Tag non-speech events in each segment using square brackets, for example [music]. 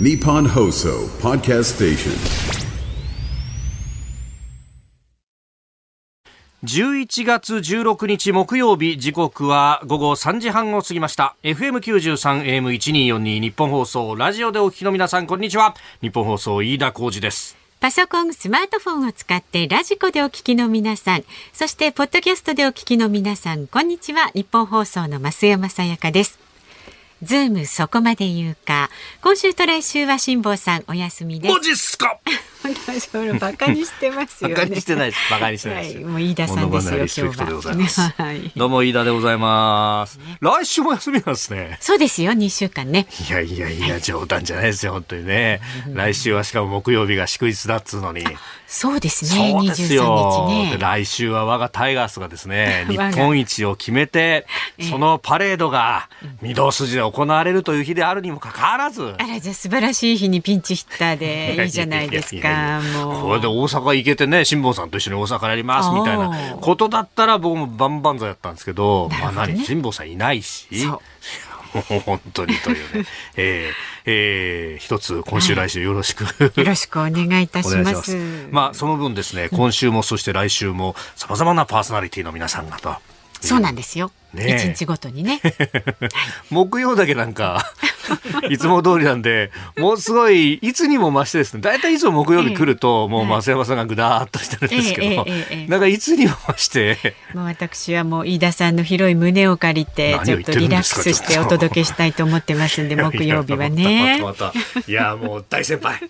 Nippon Hoso Podcast Station. 11月16日木曜日時刻は午後3時半を過ぎました FM93 AM1242 日本放送ラジオでお聞きの皆さんこんにちは日本放送飯田浩二ですパソコン、スマートフォンを使ってラジコでお聞きの皆さん、そしてポッドキャストでお聞きの皆さん、こんにちは。日本放送の増山さやかです。ズームそこまで言うか。今週と来週は辛坊さんお休みですマ。ジっすか？私ほらバカにしてますよね。[laughs] バカにしてないです。バカにしてないです。はい、もう飯田さんですよ今日は。[laughs] はい。どうも飯田でございます。来週も休みなんですね。そうですよ、2週間ね。いやいやいや冗談じゃないですよ本当にね。来週はしかも木曜日が祝日だっつうのに。そうですね、そうですよ。23日でね。来週は我がタイガースがですね [laughs] 日本一を決めてええ。そのパレードが御堂筋で行われるという日であるにもかかわらず。あら、じゃあ素晴らしい日にピンチヒッターでいいじゃないですいやいやか、もう。これで大阪行けてね辛坊さんと一緒に大阪やりますみたいな。ことだったら僕も万々歳やったんですけどまあ何辛坊さんいないし。もう本当にというね、[laughs] えーえー一つ今週来週よろしく、よろしくお願いいたします。まあその分ですね今週もそして来週もさまざまなパーソナリティの皆さんがと。そうなんですよ。一、ねえ。日ごとにね。[laughs] 木曜だけなんか [laughs] いつも通りなんでもうすごいいつにも増してですね。大体いつも木曜日来ると、もう増山さんがぐだーっとしてるんですけど、ええええええなんかいつにも増して。もう私はもう飯田さんの広い胸を借りてちょっとリラックスしてお届けしたいと思ってますんで [laughs] 木曜日はね。またまたまた。いやもう大先輩。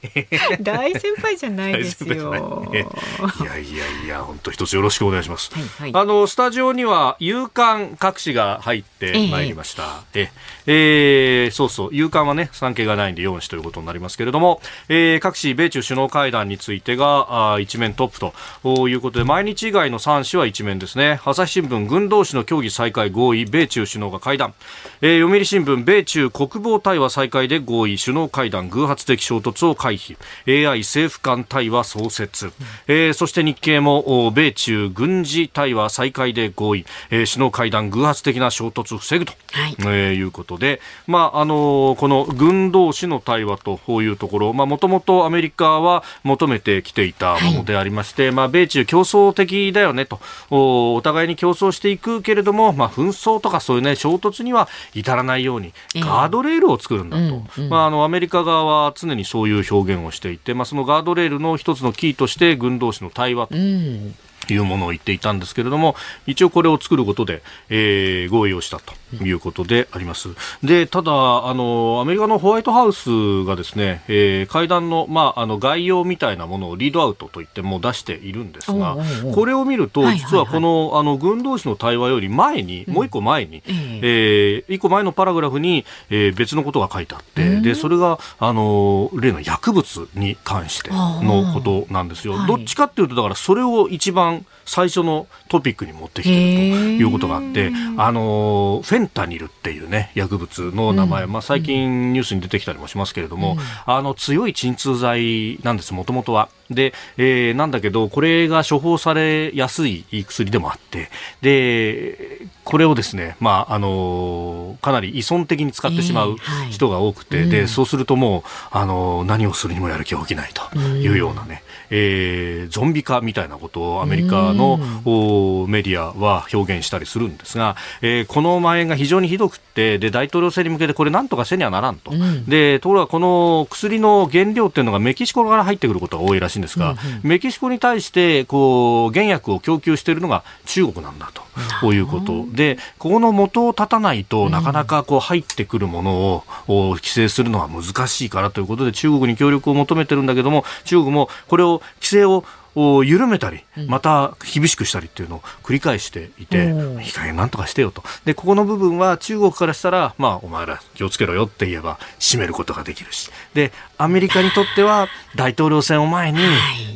大先輩じゃないですよ。じゃないいやいやいや本当一つよろしくお願いします、はいはい。あのスタジオには夕刊各紙が入ってまいりました、ええーそうそう夕刊はね産経がないんで4紙ということになりますけれども、えー各紙米中首脳会談についてがあー一面トップということで毎日以外の3紙は一面ですね。朝日新聞軍同士の協議再開合意米中首脳が会談、えー読売新聞米中国防対話再開で合意首脳会談偶発的衝突を回避。AI 政府間対話創設、えーそして日経もお米中軍事対話再開で合意、えー首脳会談偶発的な衝突を防ぐと、はい。えーいうことで、まああのーこの軍同士の対話というところ、もともとアメリカは求めてきていたものでありまして、まあ、米中競争的だよねとお、お互いに競争していくけれども、まあ、紛争とかそういう、ね、衝突には至らないように、ええ。ガードレールを作るんだと、うんうん。まあ、あのアメリカ側は常にそういう表現をしていて、まあ、そのガードレールの一つのキーとして、軍同士の対話と。うん。いうものを言っていたんですけれども、一応これを作ることで、えー合意をしたということであります。で、ただ、あの、アメリカのホワイトハウスがですね、えー会談の、まあ、あの、概要みたいなものをリードアウトといってもう出しているんですが、おうおうおう。これを見ると、実はこの、あの、軍同士の対話より前に、もう一個前に、ええ。ー一個前のパラグラフに、えー別のことが書いてあって、で、それが、あの、例の薬物に関してのことなんですよ。はい。どっちかっていうと、だからそれを一番最初のトピックに持ってきてるということがあって、あの、フェンタニルっていうね、薬物の名前、まあ最近ニュースに出てきたりもしますけれども、あの、強い鎮痛剤なんです、もともとは。で、えーなんだけど、これが処方されやすい薬でもあって、で、これをですね、まあ、あのかなり依存的に使ってしまうえーはい。人が多くて、で、そうするともう、あの何をするにもやる気が起きないというようなね、えーゾンビ化みたいなことをアメリカのおメディアは表現したりするんですが、えーこの蔓延が非常にひどくで、大統領選に向けてこれなんとかせにはならんと。で、ところがこの薬の原料っていうのがメキシコから入ってくることが多いらしいんですが、メキシコに対して、こう、原薬を供給しているのが中国なんだと。こういうこと。で、ここの元を立たないとなかなかこう入ってくるものをお規制するのは難しいからということで中国に協力を求めてるんだけども、中国もこれを規制をを緩めたり、また厳しくしたりっていうのを繰り返していて、うんいい加減なんとかしてよと。で、ここの部分は中国からしたら、まあ、お前ら気をつけろよって言えば、締めることができるし。で、アメリカにとっては、大統領選を前に、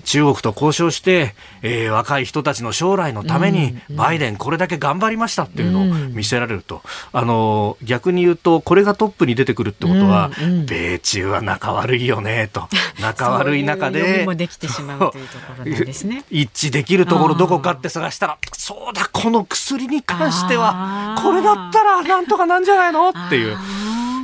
中国と交渉して、えー若い人たちの将来のために、バイデンこれだけ頑張りましたっていうのを見せられると。あの、逆に言うと、これがトップに出てくるってことは、うんうん米中は仲悪いよね、と。仲悪い中で。そういうできてしまうというところね。一致できるところどこかって探したら、そうだ、この薬に関してはこれだったらなんとかなんじゃないのっていう。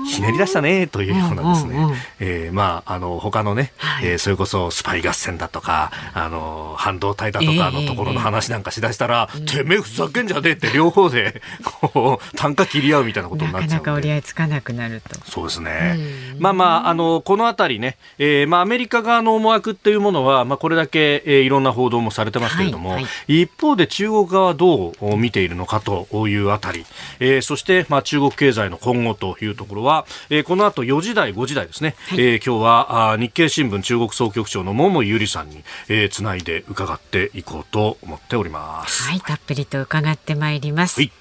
ひねり出したねというようなですね、うんうんうん。えーまああの他のね、はい。えーそれこそスパイ合戦だとかあの半導体だとかのところの話なんかしだしたら、てめえふざけんじゃねえって両方でこう単価切り合うみたいなことになっちゃうなかなか折り合いつかなくなると。そうですね。まあまあ、あの、このあたりね、えーまあアメリカ側の思惑っていうものは、まあこれだけ、えーいろんな報道もされてますけれども、はいは一方で中国側はどう見ているのかというあたり、えーそして、まあ中国経済の今後というところは、えーこの後4時台、5時台ですね、えー今日はあー日経新聞中国総局長の桃井ゆりさんに、えーつないで伺っていこうと思っております。はい、たっぷりと伺ってまいります。はい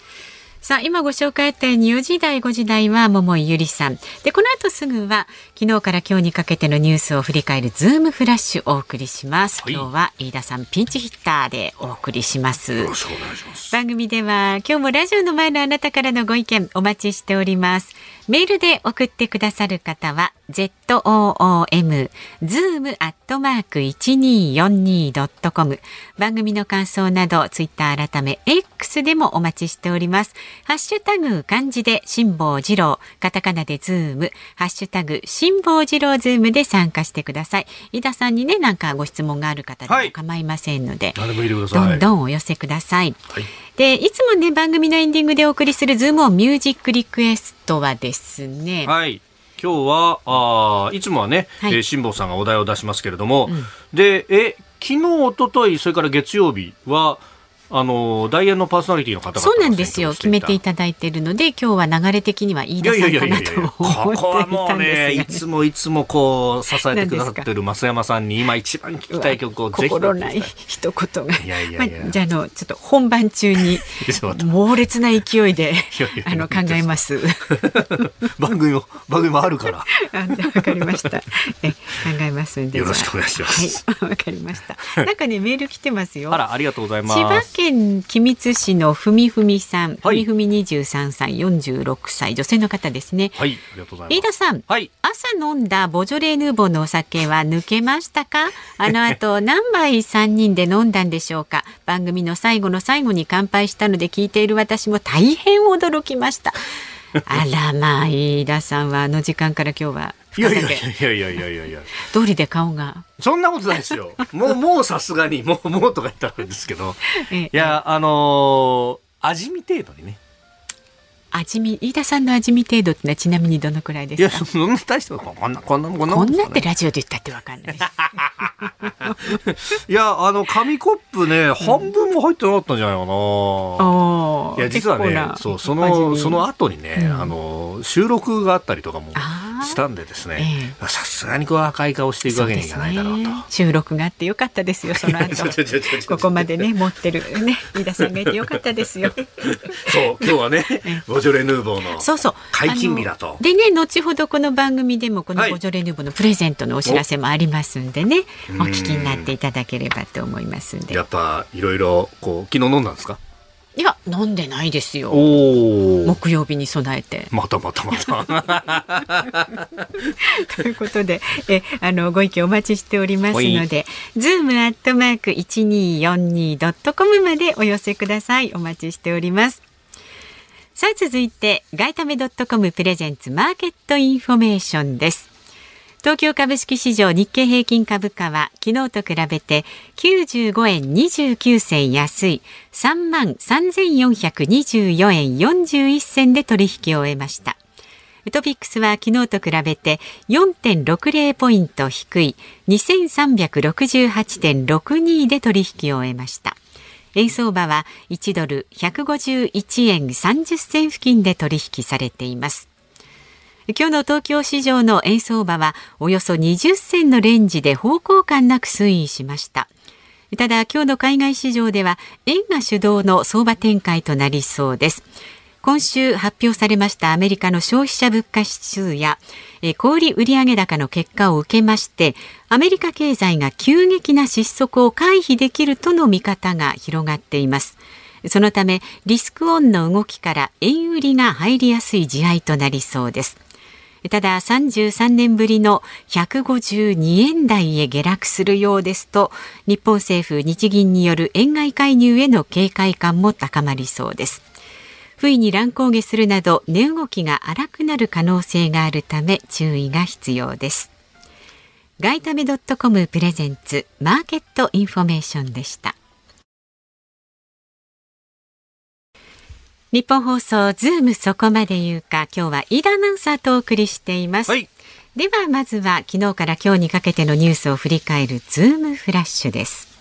さあ、今ご紹介あったように4時台、5時台は桃井ゆりさん。で、この後すぐは昨日から今日にかけてのニュースを振り返るズームフラッシュお送りします。はい今日は飯田さんピンチヒッターでお送りします。よろしくお願いします。番組では今日もラジオの前のあなたからのご意見お待ちしております。メールで送ってくださる方は zoom zoom アットマーク一二四二ドットコム番組の感想などツイッター改め X でもお待ちしております。ハッシュタグ漢字で辛坊治郎カタカナでズームハッシュタグ辛坊治郎ズームで参加してください。飯田さんにねなんかご質問がある方ではいも構いませんので、何でも入れてください。どんどんお寄せください。はいでいつもね番組のエンディングでお送りするズームオンミュージックリクエストはですね、はい。今日はあーいつもはね、はいえー辛坊さんがお題を出しますけれども、でえ昨日一昨日それから月曜日はあの大円のパーソナリティの方そうなんですよ。決めていたただいているので今日は流れ的には飯田さんかなと思ここはっていたんもうねですが、いつもいつもこう支えてくださってる増山さんに今一番聞きたい曲をぜひ心ない一言が。まあ、じゃああのちょっと本番中に [laughs] 猛烈な勢いであの考えます。番組も番組もあるから。わかりました。え考えますんで。よろしくお願いします。はい、わかりました。なんかねメール来てますよ。あらありがとうございます県君津市のふみふみさん、ふはい。みふみ二十三歳、四十六歳、女性の方ですね。はいありがとうございます。飯田さん、はい。朝飲んだボジョレーヌーボーのお酒は抜けましたか？あの後 [laughs] 何杯三人で飲んだんでしょうか？番組の最後の最後に乾杯したので聞いている私も大変驚きました。[laughs] あらまあ飯田さんはあの時間から今日はいやいやいやいやいやいやいや通りで顔がそんなことないですよ。もう、[laughs] もうさすがに、もう、もうとか言ったらあれですけど。えいや、あのー味見程度にね。味見飯田さんの味見程度ってのはちなみにどのくらいでいや、そんな大したこんな、こんな、こんなこんなってラジオで言ったってわかんない。[laughs] いや、あの、紙コップね、半分も入ってなかったんじゃないかな。おー。いや、実はねそう、そ味の、見。その後にね、うん。あの、収録があったりとかもしたんでですね、さすがにこう赤い顔していくわけにいかないだろうと。ね。収録があってよかったですよその後。ここまでね持ってるね飯田さんがいてよかったですよ。[laughs] そう、今日はね、[laughs] ボジョレ・ヌーボーのそうそう解禁日だと。でね後ほどこの番組でもこのはいボジョレ・ヌーボーのプレゼントのお知らせもありますんでね、お聞きになっていただければと思いますんでやっぱ、いろいろ、こう、昨日飲んだんですか？いや飲んでないですよ。木曜日に備えてまたまたまた。[laughs] ということで、え、あの、ご意見お待ちしておりますので、ズームアットマーク一二四二ドットコムまでお寄せください。お待ちしております。さあ、続いて、ガイタメドットコムプレゼンツマーケットインフォメーションです。東京株式市場日経平均株価は昨日と比べて95円29銭安い3万3424円41銭で取引を終えました。トピックスは昨日と比べて4.60ポイント低い2368.62で取引を終えました。円相場は1ドル151円30銭付近で取引されています。今日の東京市場の円相場はおよそ20銭のレンジで方向感なく推移しました。ただ今日の海外市場では円が主導の相場展開となりそうです。今週発表されましたアメリカの消費者物価指数やえー小売売上高の結果を受けましてアメリカ経済が急激な失速を回避できるとの見方が広がっています。そのためリスクオンの動きから円売りが入りやすい地合いとなりそうです。ただ33年ぶりの152円台へ下落するようですと日本政府日銀による円買い介入への警戒感も高まりそうです。不意に乱高下するなど値動きが荒くなる可能性があるため注意が必要です。ガイタメドットコムプレゼンツマーケットインフォメーションでした。ニッポン放送ズームそこまで言うか今日は飯田アナウンサーとお送りしています、はい、ではまずは昨日から今日にかけてのニュースを振り返るズームフラッシュです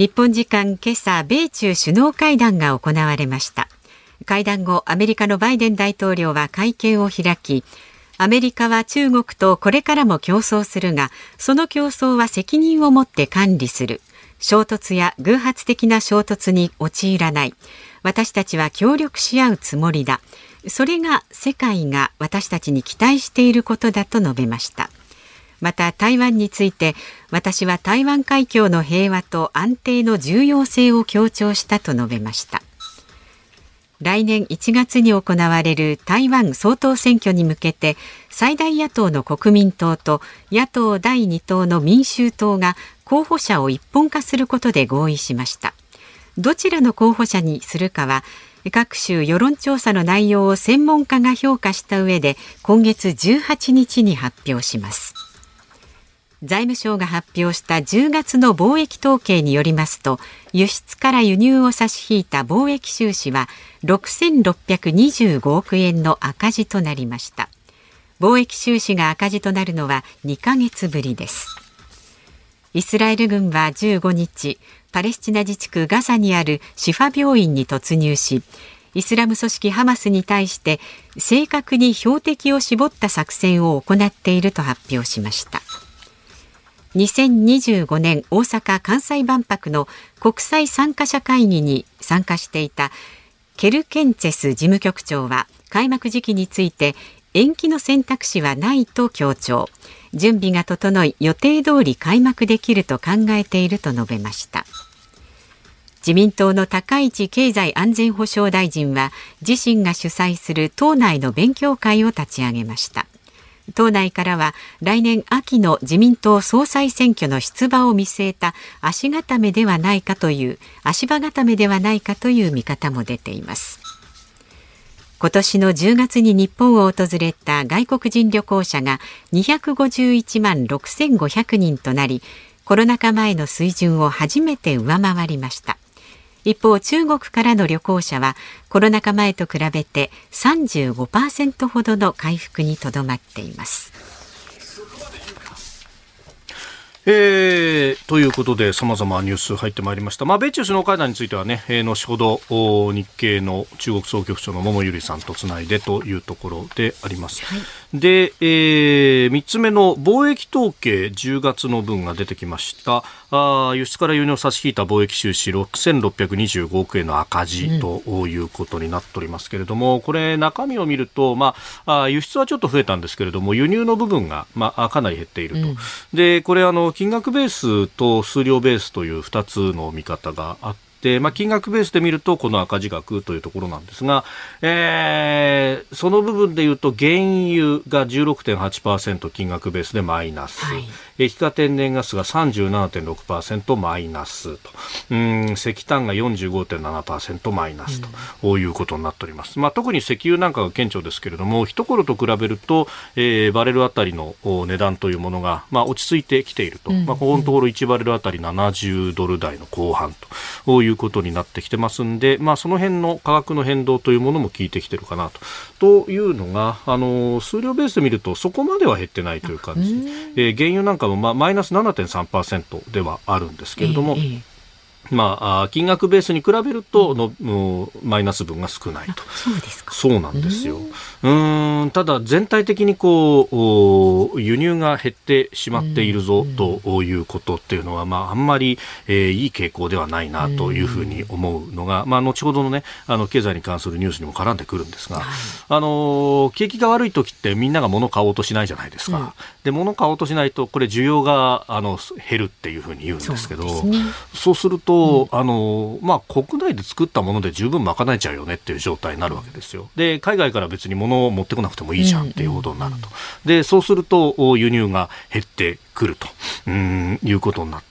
日本時間今朝米中首脳会談が行われました。会談後アメリカのバイデン大統領は会見を開きアメリカは中国とこれからも競争するがその競争は責任を持って管理する。衝突や偶発的な衝突に陥らない。私たちは協力し合うつもりだ。それが世界が私たちに期待していることだと述べました。また台湾について私は台湾海峡の平和と安定の重要性を強調したと述べました。来年1月に行われる台湾総統選挙に向けて最大野党の国民党と野党第2党の民衆党が候補者を一本化することで合意しました。どちらの候補者にするかは各種世論調査の内容を専門家が評価した上で今月18日に発表します。財務省が発表した10月の貿易統計によりますと輸出から輸入を差し引いた貿易収支は6625億円の赤字となりました。貿易収支が赤字となるのは2ヶ月ぶりです。イスラエル軍は15日パレスチナ自治区ガザにあるシファ病院に突入しイスラム組織ハマスに対して正確に標的を絞った作戦を行っていると発表しました。2025年大阪・関西万博の国際参加者会議に参加していたケルケンツェス事務局長は開幕時期について延期の選択肢はないと強調。準備が整い予定通り開幕できると考えていると述べました。自民党の高市経済安全保障大臣は自身が主催する党内の勉強会を立ち上げました。党内からは来年秋の自民党総裁選挙の出馬を見据えた足固めではないかという足場固めではないかという見方も出ています。今年の10月に日本を訪れた外国人旅行者が251万6500人となりコロナ禍前の水準を初めて上回りました。一方中国からの旅行者はコロナ禍前と比べて35%ほどの回復にとどまっていますえー、ということで、さまざまニュース入ってまいりました。まあ、米中首脳会談についてはね、えー、後ほど、日経の中国総局長の桃百合さんとつないでというところであります。はい、で、えー、3つ目の貿易統計10月の分が出てきました。あ輸出から輸入を差し引いた貿易収支6625億円の赤字ということになっておりますけれども、うん、これ中身を見ると、まあ、輸出はちょっと増えたんですけれども、輸入の部分が、まあ、かなり減っていると。うん、で、これあの、金額ベースと数量ベースという2つの見方があって、まあ、金額ベースで見るとこの赤字額というところなんですが、えー、その部分でいうと原油が16.8%金額ベースでマイナス、はい、液化天然ガスが37.6%マイナスと。うん石炭が45.7%マイナスと。いうことになっております、まあ、特に石油なんかが顕著ですけれども一頃と比べると、えー、バレルあたりの値段というものが、まあ、落ち着いてきていると、まあ、ここのところ1バレルあたり70ドル台の後半と。いうことになってきてますんで、まあ、その辺の価格の変動というものも効いてきてるかなと。というのがあの数量ベースで見るとそこまでは減ってないという感じ、えー、原油なんかも、まあ、マイナス7.3%ではあるんですけれども、えーまあ、金額ベースに比べるとの、マイナス分が少ないと。そうですか。そうなんですよ。うんただ全体的にこう輸入が減ってしまっているぞということっていうのは、まあ、あんまり、えー、いい傾向ではないなというふうに思うのが、まあ、後ほどのねあの経済に関するニュースにも絡んでくるんですが、あの景気が悪い時ってみんなが物買おうとしないじゃないですか。うん、で物買おうとしないとこれ需要があの減るっていうふうに言うんですけどそう、ね,、するとと、うん、あのまあ、国内で作ったもので十分賄えちゃうよねっていう状態になるわけですよ。で海外から別に物を持ってこなくてもいいじゃんっていうことになると。でそうすると輸入が減ってくるとうんいうことになって。、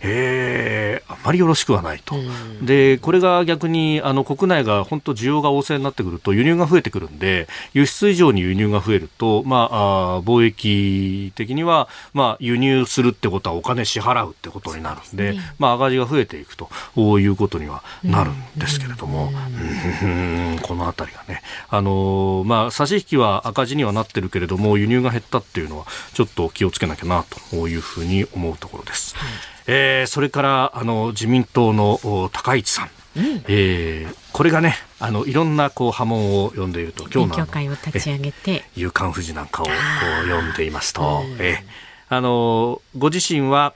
えー、あまりよろしくはないと、でこれが逆にあの国内が本当、需要が旺盛になってくると、輸入が増えてくるんで、輸出以上に輸入が増えると、まあ、あ貿易的には、まあ、輸入するってことはお金支払うってことになるんで、でね、まあ、赤字が増えていくということにはなるんですけれども、[laughs] このあたりがね、あのまあ、差し引きは赤字にはなってるけれども、輸入が減ったっていうのは、ちょっと気をつけなきゃなというふうに思うところです。はい、えー、それからあの自民党の高市さん。うん、えー、これがねあのいろんなこう波紋を呼んでいると今日の会を立ち上げて。夕刊富士なんかをこう読んでいますと、えあのご自身は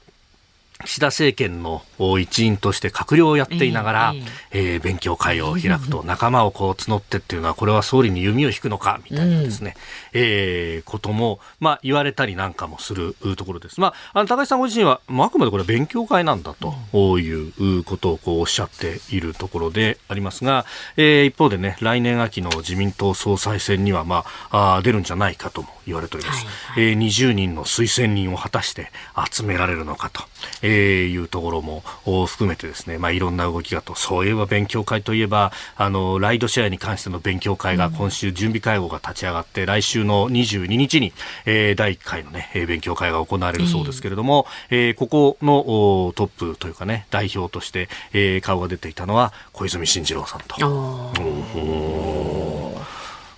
岸田政権の一員として閣僚をやっていながら、えー、えー、勉強会を開くと仲間をこう募ってっていうのはこれは総理に弓を引くのかみたいなですね、うん、えー、ことも、まあ、言われたりなんかもするところです。まあ、あの高橋さんご自身は、まあ、あくまでこれは勉強会なんだということをこうおっしゃっているところでありますが、えー、一方でね来年秋の自民党総裁選には、まあ、あ出るんじゃないかとも言われております、はいはい、えー、20人の推薦人を果たして集められるのかと、えー、いうところも含めてですね、まあ、いろんな動きがとそういえば勉強会といえばあのライドシェアに関しての勉強会が今週準備会合が立ち上がって、うん、来週の22日に、えー、第1回の、ね、勉強会が行われるそうですけれども、えー、ここのトップというかね代表として、えー、顔が出ていたのは小泉進次郎さんと。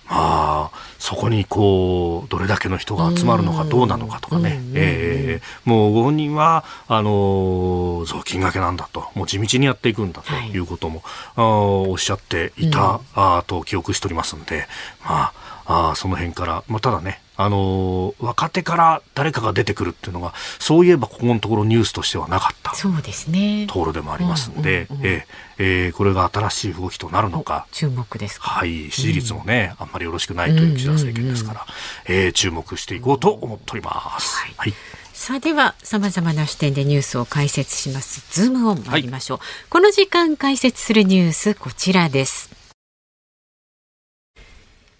まあ、そこにこうどれだけの人が集まるのかどうなのかとかね、えー、もうご本人はあの雑巾がけなんだともう地道にやっていくんだとい。うことも、はい、おっしゃっていた、うん、あと記憶しておりますんで、まあ、あその辺から、まあ、ただねあの若手から誰かが出てくるっていうのがそういえばここのところニュースとしてはなかった。そうですね。ところでもありますんで、ええこれが新しい動きとなるのか。注目ですはい支持率もね、うん、あんまりよろしくないという岸田政権ですから、うんうんうん、えー、注目していこうと思っております。はい、はい。さあでは様々な視点でニュースを解説します。ズームオン参りましょう、はい、この時間解説するニュースこちらです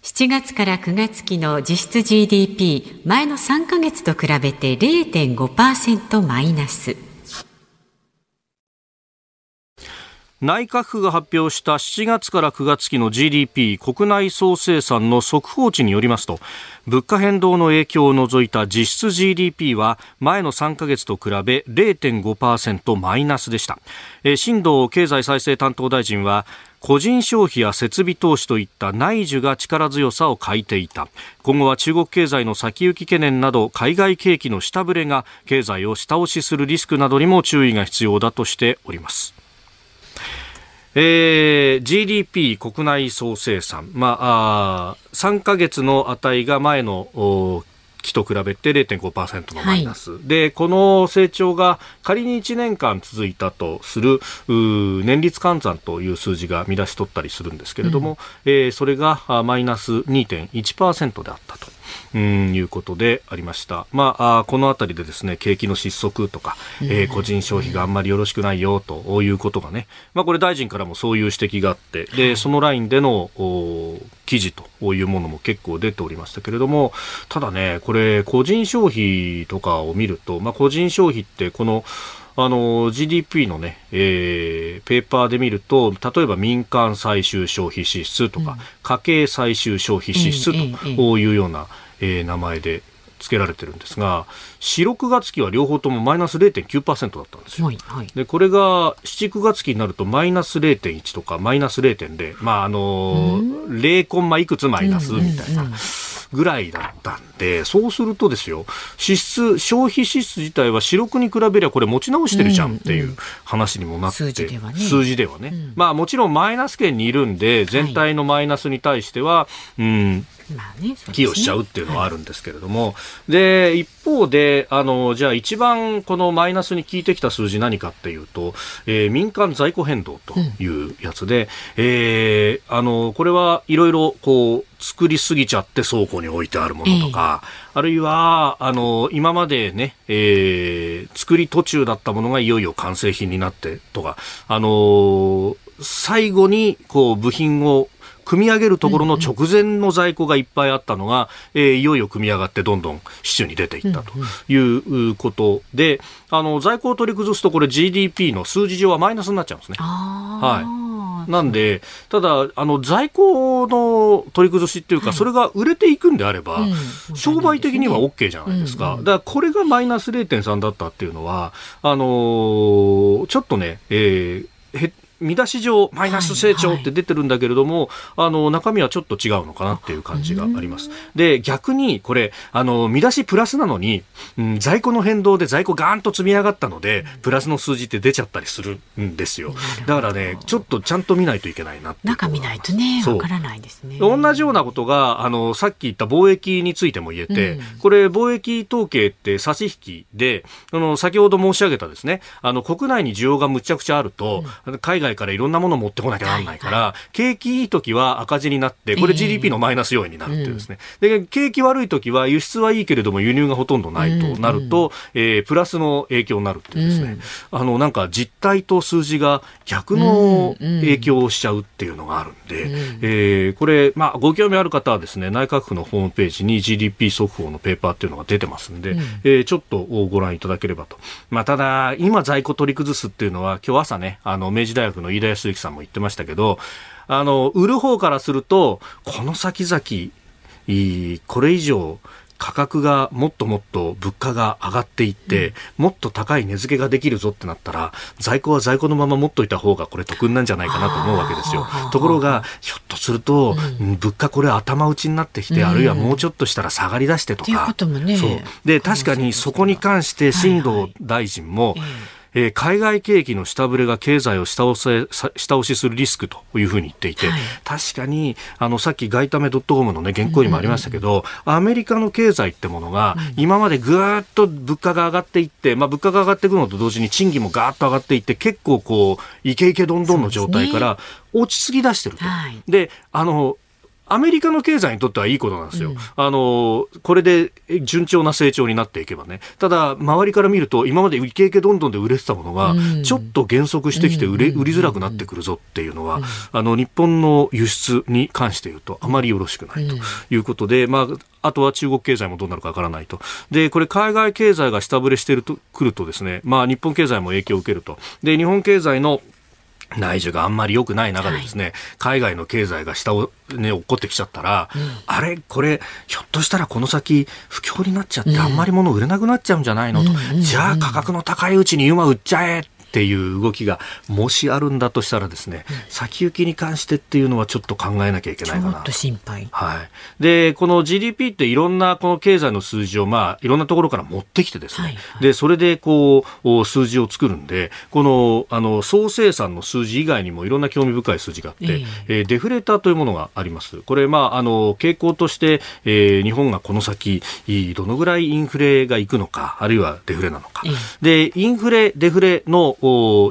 7月から9月期の実質 GDP 前の3ヶ月と比べて0.5%マイナス。内閣府が発表した7月から9月期の GDP 国内総生産の速報値によりますと物価変動の影響を除いた実質 GDP は前の3ヶ月と比べ0.5%マイナスでした。新藤経済再生担当大臣は個人消費や設備投資といった内需が力強さを欠いていた。今後は中国経済の先行き懸念など海外景気の下振れが経済を下押しするリスクなどにも注意が必要だとしております。えー、GDP 国内総生産、まあ、あ3か月の値が前の期と比べて0.5%のマイナス、はい、でこの成長が仮に1年間続いたとする年率換算という数字が見出し取ったりするんですけれども、うん、えー、それがマイナス2.1%であったと。うんいうことでありました。まあ、あこのあたりでですね、景気の失速とか、えー、個人消費があんまりよろしくないよということがね、まあ、これ大臣からもそういう指摘があって、で、そのラインでの記事というものも結構出ておりましたけれども、ただね、これ、個人消費とかを見ると、まあ、個人消費ってこの、あの GDP のね、えー、ペーパーで見ると例えば民間最終消費支出とか、うん、家計最終消費支出というような、えー、名前で付けられてるんですが4、6月期は両方ともマイナス0.9%だったんですよ。はいはい、でこれが7、9月期になるとマイナス0.1とかマイナス0.0、まああのー、0コンマいくつマイナスみたいな。ぐらいだったんで、そうするとですよ、支出、消費支出自体は四六に比べりゃこれ持ち直してるじゃんっていう話にもなって、うんうん、数字ではね。数字ではね、うん、まあもちろんマイナス圏にいるんで、全体のマイナスに対しては、はい、うん、まあね、寄与しちゃうっていうのはあるんですけれども、はい、で一方であのじゃあ一番このマイナスに効いてきた数字何かっていうと、えー、民間在庫変動というやつで、うん、えー、あのこれはいろいろこう作りすぎちゃって倉庫に置いてあるものとか、えー、あるいはあの今までね、えー、作り途中だったものがいよいよ完成品になってとか、あの最後にこう部品を組み上げるところの直前の在庫がいっぱいあったのが、えーいよいよ組み上がってどんどん市中に出ていったということで、あの在庫を取り崩すとこれ GDP の数字上はマイナスになっちゃうんですね。あー。なんで、ただ、あの在庫の取り崩しっていうか、はいそれが売れていくんであれば、うん。商売的には OK じゃないですか。うんうん。だから、これがマイナス0.3だったっていうのは、あのーちょっとね、えーへ見出し上マイナス成長って出てるんだけれども、あの中身はちょっと違うのかなっていう感じがあります。で逆にこれあの見出しプラスなのに、うん、在庫の変動で在庫ガーンと積み上がったのでプラスの数字って出ちゃったりするんですよ。だからねちょっとちゃんと見ないといけないなって中見ないとねわからないですね。同じようなことがあのさっき言った貿易についても言えて、うん。これ貿易統計って差し引きであの先ほど申し上げたですねあの国内に需要がむちゃくちゃあると、海外からいろんなものを持ってこなきゃならないから、景気いい時は赤字になってこれええ。GDP のマイナス要因になるっていうですね、で景気悪い時は輸出はいいけれども輸入がほとんどないとなると、えープラスの影響になるっていうですね、あのなんか実態と数字が逆の影響をしちゃうっていうのがあるんで、えーこれ、まあ、ご興味ある方はですね内閣府のホームページに GDP 速報のペーパーっていうのが出てますんで、えーちょっとご覧いただければと、まあ、ただ今在庫取り崩すっていうのは今日朝ねあの明治大学の飯田康之さんも言ってましたけどあの売る方からするとこの先々いいこれ以上価格がもっともっと物価が上がっていって、もっと高い値付けができるぞってなったら在庫は在庫のまま持っといた方がこれ得なんじゃないかなと思うわけですよ。ところがひょっとすると、うん。物価これ頭打ちになってきて、うん。あるいはもうちょっとしたら下がり出してとか。こともね。そう。で確かにそこに関して新藤大臣も、えー海外景気の下振れが経済を下押下押しするリスクというふうに言っていて、はい。確かにあのさっき外為ドットコムの、ね、原稿にもありましたけど、アメリカの経済ってものが、今までぐーっと物価が上がっていって、まあ、物価が上がっていくのと同時に賃金もガーッと上がっていって結構こうイケイケどんどんの状態から落ち着き出してると。はい。であのアメリカの経済にとってはいいことなんですよ。あの、これで順調な成長になっていけばね。ただ、周りから見ると、今までイケイケどんどんで売れてたものがうん、ちょっと減速してきて売れ、売りづらくなってくるぞっていうのは、あの、日本の輸出に関して言うと、あまりよろしくないということで、まあ、あとは中国経済もどうなるかわからないと。で、これ海外経済が下振れしてると、くるとですね、まあ日本経済も影響を受けると。で、日本経済の内需があんまり良くない中でですね、海外の経済が下をね、落っこってきちゃったら、あれこれ、ひょっとしたらこの先不況になっちゃって、あんまり物売れなくなっちゃうんじゃないのと、じゃあ価格の高いうちに今売っちゃえっていう動きがもしあるんだとしたらですね、先行きに関してっていうのはちょっと考えなきゃいけちないかなょっと心配。はい。で、この GDP っていろんなこの経済の数字をまあいろんなところから持ってきてですね、はいはい。で、それでこうお数字を作るんで、このあの総生産の数字以外にもいろんな興味深い数字があって、ええ。えーデフレーターというものがあります。これまああの傾向として、えー日本がこの先いどのぐらいインフレがいくのか、あるいはデフレなのか。えで、インフレ、デフレのお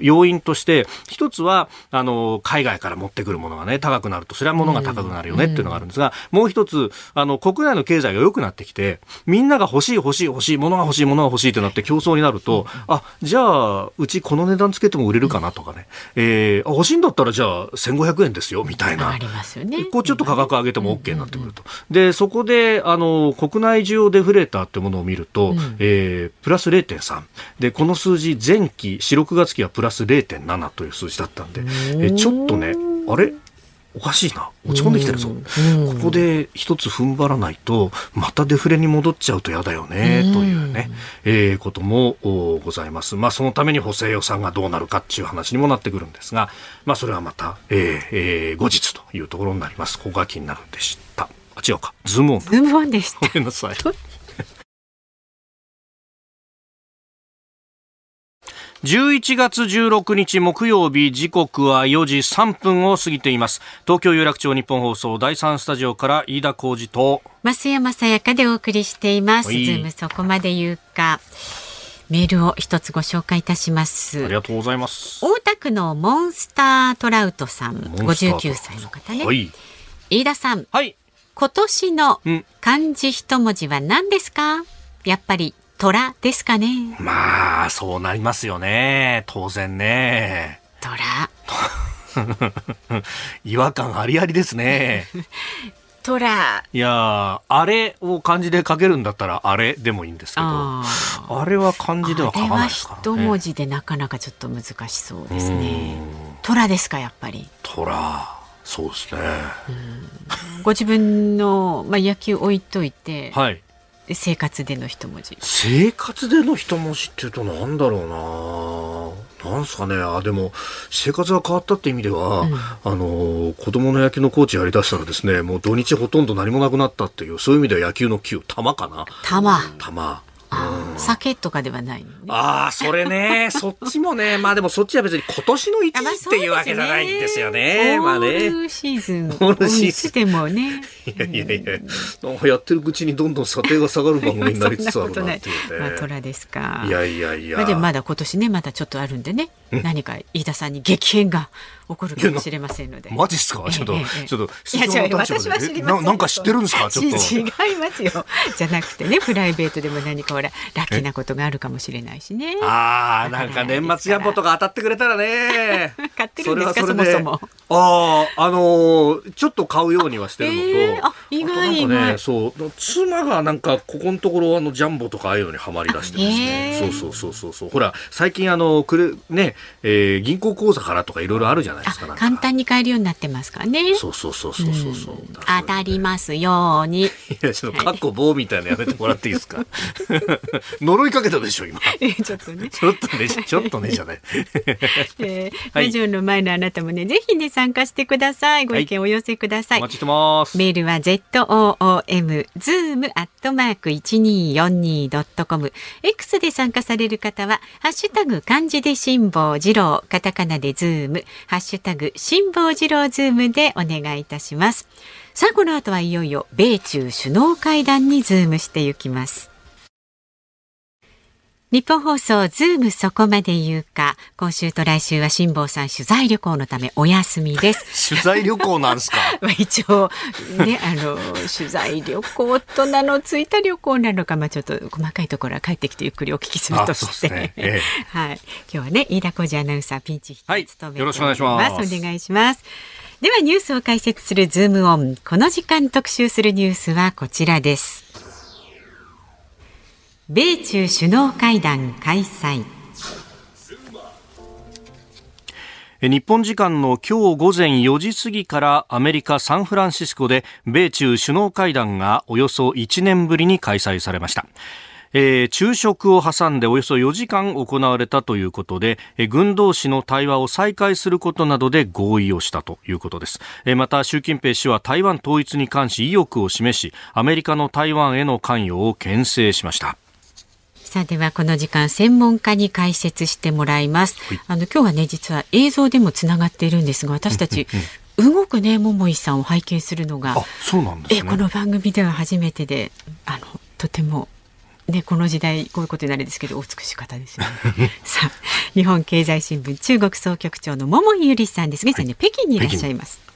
要因として、一つは、あの、海外から持ってくるものがね、高くなると、それは物が高くなるよねっていうのがあるんですが、もう一つ、あの、国内の経済が良くなってきて、みんなが欲しい欲しい欲しい、物が欲しい物が欲しいってなって競争になると、あ、じゃあ、うちこの値段つけても売れるかなとかね、えーあ欲しいんだったらじゃあ1500円ですよ、みたいな。ありますよねこうちょっと価格上げても OK になってくると。で、そこで、あの、国内需要デフレーターってものを見ると、えープラス0.3。で、この数字、前期、4、6月期はプラス0.7という数字だったんで、えちょっとね、あれ？おかしいな。落ち込んできてるぞ。ここで一つ踏ん張らないと、またデフレに戻っちゃうと嫌だよね、というね、えーこともおございます。まあ、そのために補正予算がどうなるかっていう話にもなってくるんですが、まあ、それはまた、えーえー後日というところになります。ここが気になるんでした。あ、違うか。ズームオンだ。ズームオンでしたごめんなさい。11月16日木曜日時刻は4時3分を過ぎています東京有楽町ニッポン放送第3スタジオから飯田浩司と増山さやかでお送りしています。はいズームそこまで言うか。メールを一つご紹介いたしますあり。がとうございます大田区のモンスタートラウトさん、モンスター59歳の方ね。はい飯田さん、はい今年のうん漢字一文字は何ですか？やっぱり虎ですかねまあそうなりますよね当然ね虎。[laughs] 違和感ありありですね。[laughs] トラ。いやあれを漢字で書けるんだったらあれでもいいんですけど、あれは漢字では書かないですから、ね、一文字でなかなかちょっと難しそうですね。トラですかやっぱり。トラ。そうですね。ご自分のまあ野球置いといて、はい。生活での一文字。生活での一文字っていうとなんだろうな。なんすかね、あでも生活が変わったって意味では、うん、あの子供の野球のコーチやりだしたらですね、もう土日ほとんど何もなくなったっていう、そういう意味では野球の球、玉かな。玉。玉。酒とかではない、ね、ああ、それね、[laughs] そっちもね、まあでもそっちは別に今年の一時っていうわけじゃないんですよね。まあね。オ [laughs] ールシーズン。オールシーズン。でもね。いやいやいや、なんかやってるうちにどんどん査定が下がる番組になりつつあるなっていうね。[laughs] まあ、虎ですか。いやいやいや。まあでもまだ今年ね、まだちょっとあるんでね、何か飯田さんに激変が起こるかもしれませんので。マジっすか？ちょっと、ちょっと、いや違う、私は知りません。なんか知ってるんですか？ちょっと。[laughs] 違いますよ。じゃなくてね、プライベートでも何かほら、ラッキーなことがあるかもしれないしね。ああ、なんか年末ジャンボとか当たってくれたらね。買ってるんですか、そもそも。ああ、あのちょっっと買うようにはしてるのと、えー、あ意外意外、ね、そう。妻がなんかここのところあのジャンボとかああいうのにはまりだしてですね、えー、そうそうそうそうほら最近あのくれね、えー、銀行口座からとかいろいろあるじゃないですか簡単に買えるようになってますからねそうそうそうそうそうそう、うん、当たりますようにいやちょっとかっこ棒みたいなやめてもらっていいですか呪いかけたでしょ今ちょっとねちょっとねちょっとねじゃない、えー、ラジオの前のあなたもねぜひね参加してくださいご意見お寄せください。お待ちしてます。メールは z o o m zoom アットマーク一二四二ドットコム。X で参加される方はハッシュタグ漢字で辛坊治郎、カタカナでズーム、ハッシュタグ辛坊治郎ズームでお願いいたします。さあこの後はいよいよ米中首脳会談にズームしていきます。ニッポン放送ズームそこまで言うか。今週と来週は辛坊さん取材旅行のためお休みです。[laughs] 取材旅行なんですか？[laughs] 一応ねあの取材旅行と名のついた旅行なのかまあちょっと細かいところは帰ってきてゆっくりお聞きするとして、ね。ええ、[laughs] はい。今日はね飯田浩司アナウンサーピンチはい、よろしくお願いしますお願いします。ではニュースを解説するズームオン。この時間特集するニュースはこちらです米中首脳会談開催。日本時間の今日午前4時過ぎからアメリカ・サンフランシスコで米中首脳会談がおよそ1年ぶりに開催されました。えー、昼食を挟んでおよそ4時間行われたということで、えー、軍同士の対話を再開することなどで合意をしたということです、えー、また習近平氏は台湾統一に関し意欲を示しアメリカの台湾への関与を牽制しました。さあではこの時間専門家に解説してもらいます。はい、あの今日はね実は映像でもつながっているんですが私たち、動くね桃井さんを拝見するのがそうなんです、ね、えこの番組では初めてであのとてもね、この時代こういうことになるんですけどお美しい方ですよね。[laughs] さあ日本経済新聞中国総局長の桃井ゆりさんです現在ね、はい、北京にいらっしゃいます。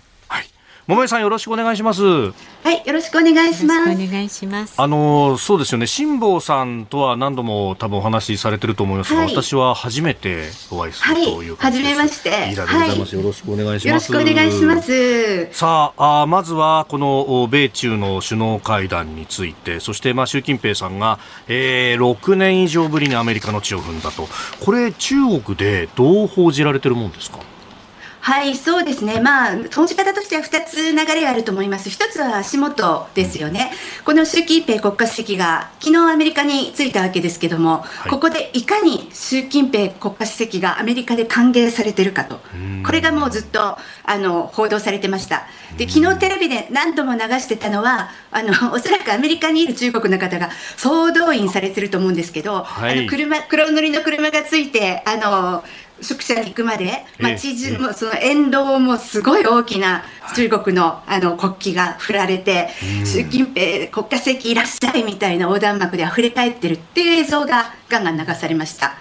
桃井さんよろしくお願いします。はい、よろしくお願いします。お願いします。あのそうですよね。辛坊さんとは何度も多分お話しされてると思いますが、はい、私は初めてお会いするという感じです。はい、めまして。飯田でございます、はい、よろしくお願いします。よろしくお願いします。さあ、あまずはこの米中の首脳会談について、そしてまあ習近平さんが、えー、6年以上ぶりにアメリカの地を踏んだと。これ中国でどう報じられてるもんですか？はい、そうですね、まあ、投じ方としては2つ流れがあると思います、1つは足元ですよね、この習近平国家主席が昨日アメリカに着いたわけですけども、はい、ここでいかに習近平国家主席がアメリカで歓迎されてるかと、これがもうずっとあの報道されてました。で昨日テレビで何度も流してたのはあの [laughs] おそらくアメリカにいる中国の方が総動員されてると思うんですけど、はい、あの車黒塗りの車がついてあの宿舎に行くまで、街中もその沿道もすごい大きな中国のあの国旗が振られて、習近平国家主席いらっしゃいみたいな横断幕で溢れ返ってるっていう映像がガンガン流されました。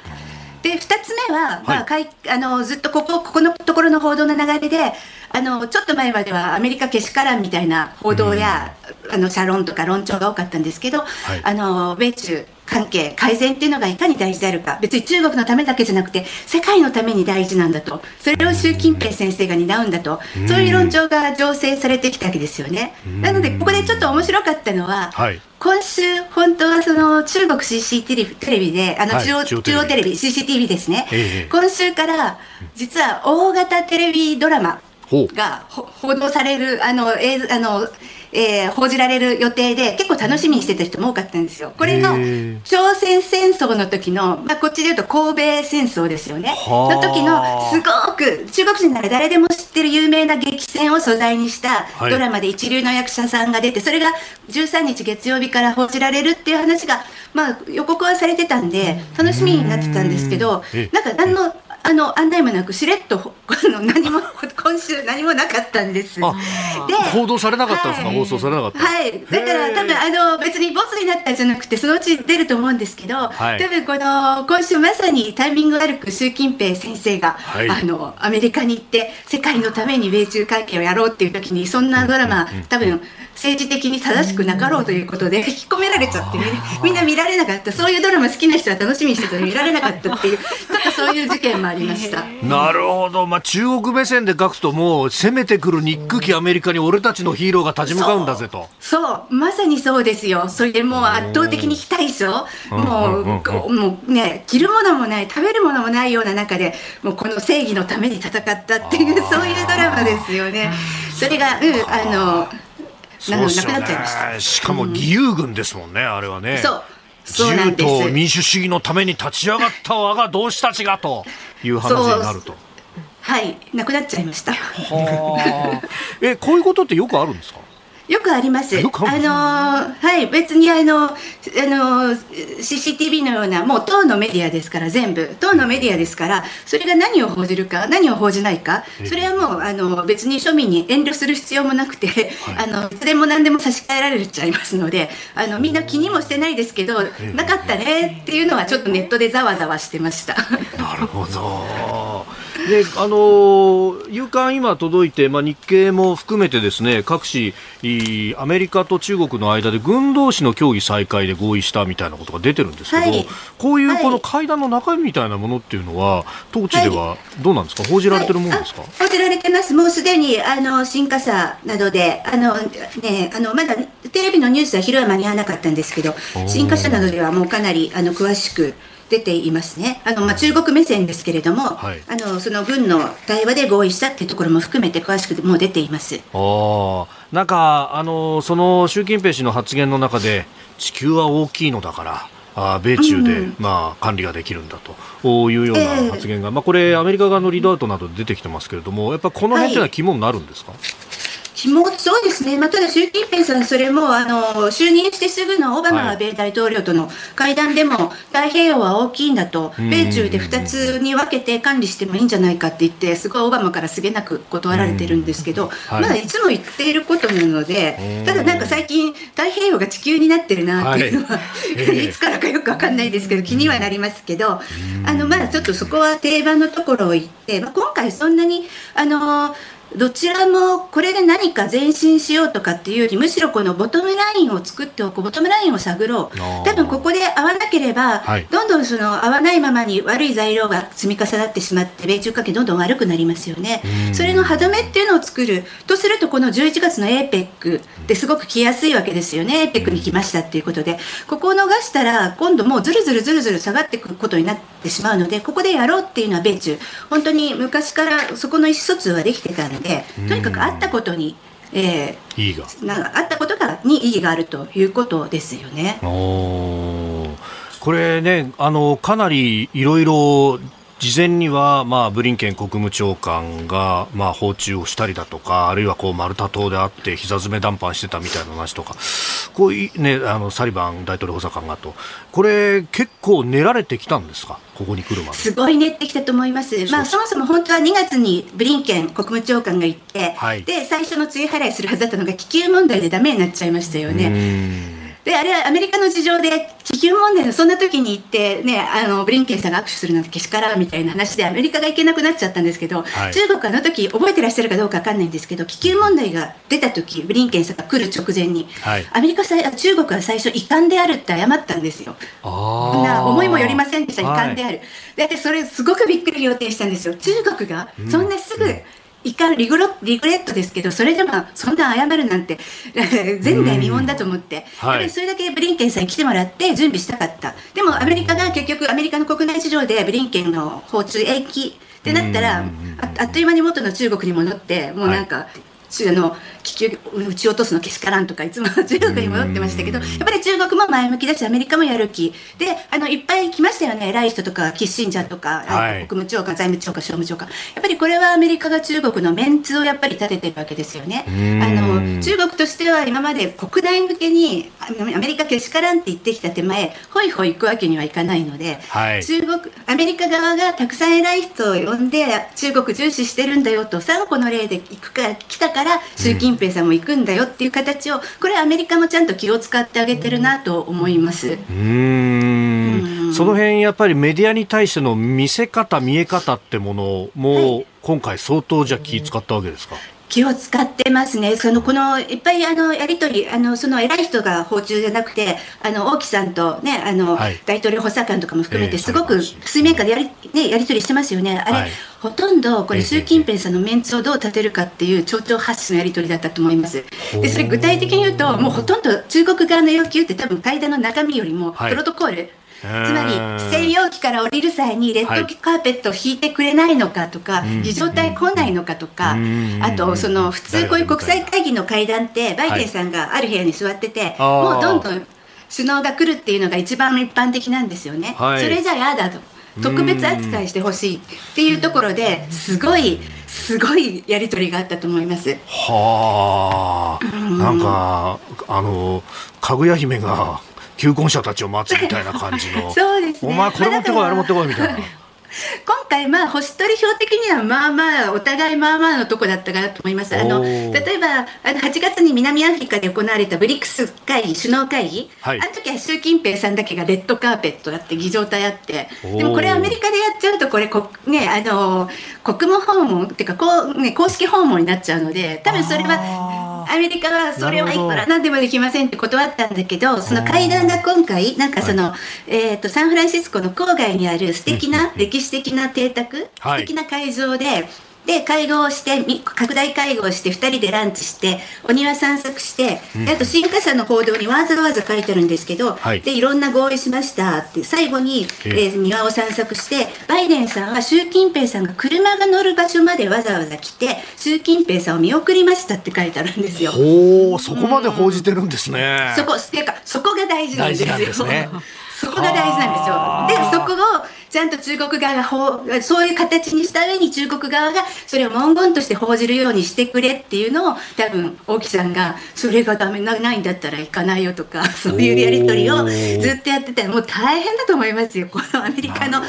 で2つ目は、まあ、かいあのずっとここここのところの報道の流れであのちょっと前まではアメリカけしからんみたいな報道や、あの社論とか論調が多かったんですけど、い。あの米中関係改善っていうのがいかに大事であるか。別に中国のためだけじゃなくて世界のために大事なんだと。それを習近平先生が担うんだと。そういう論調が醸成されてきたわけですよね。なのでここでちょっと面白かったのは、はい。今週、本当はその中国 CCTV テレビで、あのはい中央,、中央テレビ。中央テレビ、CCTV ですね、ええ。今週から実は大型テレビドラマがほ報道される、あの映像あのえー報じられる予定で、結構楽しみにしてた人も多かったんですよ。これのへえ朝鮮戦争の時の、まあ、こっちで言うと神戸戦争ですよね。はあ。の時のすごく中国人なら誰でも知ってる有名な激戦を素材にしたはい。ドラマで一流の役者さんが出て、それが13日月曜日から報じられるっていう話が、まあ、予告はされてたんで、楽しみになってたんですけどええ、なんか何のあの案内もなく、しれっとほあの何も今週、何もなかったんです。あで報道されなかったんですか、はい。放送されなかった。はい、だから多分あの別にボスになったんじゃなくてそのうち出ると思うんですけど、はい。多分この今週まさにタイミング悪く習近平先生が、はい。あのアメリカに行って世界のために米中関係をやろうっていう時にそんなドラマ、多分政治的に正しくなかろうということで引き込められちゃってみんなみんな見られなかった。そういうドラマ好きな人は楽しみにしてたのに見られなかったっていう [laughs] ちょっとそういう事件もありました。なるほど、まあ、中国目線で書くと、もう攻めてくる日空機アメリカに俺たちのヒーローが立ち向かうんだぜと。そう、まさにそうですよ。それでもう圧倒的に非対称、もうもうね、着るものもない、食べるものもないような中で、もうこの正義のために戦ったっていう、そういうドラマですよね。それが、うん、あの、ななくなっちゃいました。ね。しかも義勇軍ですもんね、あれはね。そう、そうな自由んです。と民主主義のために立ち上がった我が同志たちがという話になると。はい、なくなっちゃいました。はあ。え、こういうことってよくあるんですか？よくあります。あのーはい、別にあの、あのー、CCTV のような、もう党のメディアですから、全部、党のメディアですから、それが何を報じるか、何を報じないか、それはもう、あの、別に庶民に遠慮する必要もなくて、あの、いつでも何でも差し替えられちゃいますので、あの、みんな気にもしてないですけど、なかったねっていうのは、ちょっとネットでざわざわしてました。なるほど。で、あのー、夕刊今届いて、まあ、日経も含めてですね、各紙、いアメリカと中国の間で軍同士の協議再開で合意したみたいなことが出てるんですけど、はい。こういうはい。この会談の中身みたいなものっていうのは、当地ではどうなんですか、報じられてるもんですか、はい。あ報じられてます、もうすでにあの新華社などで、あのね、あのまだテレビのニュースは昼は間に合わなかったんですけどー、新華社などではもうかなりあの詳しく出ていますね、あのまあ、中国目線ですけれども、はい。あのその軍の対話で合意したっていうところも含めて、詳しくもう出ています。あーなんか、あのその習近平氏の発言の中で、地球は大きいのだから、あー米中で、うんまあ、管理ができるんだというような発言が、まあ、これ、アメリカ側のリードアウトなどで出てきてますけれども、やっぱこの辺というのは肝になるんですか、肝そうですね、まあ、ただ習近平さん、それもあの就任してすぐのオバマ米大統領との会談でも、太平洋は大きいんだと、うん米中で2つに分けて管理してもいいんじゃないかって言って、すごいオバマからすげなく断られてるんですけど、はい。まあ、いつも言っていることなのでうん、ただなんか最近、太平洋が地球になってるなっていうのは、はい。[laughs] ええ。いつからかよく分かんないですけど、気にはなりますけど、あのまあちょっとそこは定番のところを言って、まあ、今回、そんなに。あのどちらもこれで何か前進しようとかっていうよりむしろこのボトムラインを作っておくボトムラインを探ろう。多分ここで合わなければ、はい。どんどんその合わないままに悪い材料が積み重なってしまって米中関係どんどん悪くなりますよね。うん。それの歯止めっていうのを作る。とするとこの11月の APEC ってすごく来やすいわけですよね。APEC に来ましたっていうことで。ここを逃したら今度もうずるずるずるずる下がっていくことになってしまうのでここでやろうっていうのは米中。本当に昔からそこの意思疎通はできてたのでとにかくあったことに、えいいが。ーなんかあったことがに意義があるということですよね。おーこれね、あのかなりいろいろ事前には、まあ、ブリンケン国務長官が、まあ、訪中をしたりだとか、あるいはこうマルタ島であって、膝詰め談判してたみたいな話とか、こういうね、あのサリバン大統領補佐官がと、これ、結構練られてきたんですか、ここに来るまで。すごい練ってきたと思います、まあ、そもそも本当は2月にブリンケン国務長官が行って、はい。で最初の追払いするはずだったのが気球問題でダメになっちゃいましたようね。であれはアメリカの事情で気球問題のそんな時に行ってねあのブリンケンさんが握手するなんてけしからんみたいな話でアメリカが行けなくなっちゃったんですけど、はい、中国あの時覚えてらっしゃるかどうかわかんないんですけど気球問題が出た時ブリンケンさんが来る直前に、はい、アメリカさ中国は最初遺憾であるって謝ったんですよ。こんな思いもよりませんでした。遺憾である。はい、でそれすごくびっくり予定したんですよ。中国がそんなすぐ、うんいかリグロリグレットですけどそれでもそんな謝るなんて [laughs] 前代未聞だと思って、はい、それだけブリンケンさんに来てもらって準備したかった。でもアメリカが結局アメリカの国内市場でブリンケンの訪中延期ってなったらあっという間に元の中国に戻ってもうなんか、はいあの気球撃ち落とすのけしからんとかいつも中国に戻ってましたけどやっぱり中国も前向きだしアメリカもやる気。であのいっぱい来ましたよね。偉い人とかキッシンジャーとか、はい、国務長官財務長官商務長官。やっぱりこれはアメリカが中国のメンツをやっぱり立ててるわけですよね。あの中国としては今まで国内向けにアメリカけしからんって言ってきた手前ほいほい行くわけにはいかないので、はい、中国アメリカ側がたくさん偉い人を呼んで中国重視してるんだよと3個の例で行くか来たから習近平さんも行くんだよっていう形をこれアメリカもちゃんと気を使ってあげてるなと思います。うん。その辺やっぱりメディアに対しての見せ方見え方ってものも今回相当じゃ気使ったわけですか、気を使ってますね、そのこのいっぱいあのやり取り、あのその偉い人が訪中じゃなくて、あの王毅さんと、ね、あの、はい、大統領補佐官とかも含めて、すごく水面下でやり,、ね、やり取りしてますよね、あれ、はい、ほとんどこれ、習近平さんのメンツをどう立てるかっていう町長発信のやり取りだったと思います。でそれ具体的に言うと、もうほとんど中国側の要求って、多分会談の中身よりも、プロトコール、つまり専用機から降りる際にレッドカーペットを引いてくれないのかとか、儀仗隊来ないのかとか、あとその普通こういう国際会議の会談ってバイデンさんがある部屋に座ってて、もうどんどん首脳が来るっていうのが一番一般的なんですよね。それじゃ嫌だと。特別扱いしてほしいっていうところですごいすごいやり取りがあったと思います。はあ、なんかあのかぐや姫が求婚者たちを待つみたいな感じの [laughs] そうです、ね、お前これ持ってこいあれ持ってこいみたいな。[laughs] 今回、まあ、星取り票的にはまあまあお互いまあまあのとこだったかなと思います。あの例えばあの8月に南アフリカで行われたブリックス会議首脳会議、はい、あの時は習近平さんだけがレッドカーペットだって議場体あってでもこれアメリカでやっちゃうとこれこ、ね、あの国務訪問っていうかこう、ね、公式訪問になっちゃうので多分それは。アメリカはそれはいくら何でもできませんって断ったんだけどその会談が今回なんかその、はい、えーと、サンフランシスコの郊外にある素敵な歴史的な邸宅、素敵な会場でで会合をして拡大会合をして2人でランチしてお庭散策して、うん、あと新華社の報道にわざわざ書いてあるんですけど、はい、でいろんな合意しましたって最後に、えー、庭を散策してバイデンさんは習近平さんが車が乗る場所までわざわざ来て習近平さんを見送りましたって書いてあるんですよ。おそこまで報じてるんですね。そこっていうかそこが大事なんですよ。すね、[laughs] そこが大事なんですよ。でそこをちゃんと中国側がほそういう形にした上に中国側がそれを文言として報じるようにしてくれっていうのを多分大木さんがそれがダメなないんだったら行かないよとか [laughs] そういうやり取りをずっとやっててもう大変だと思いますよこのアメリカの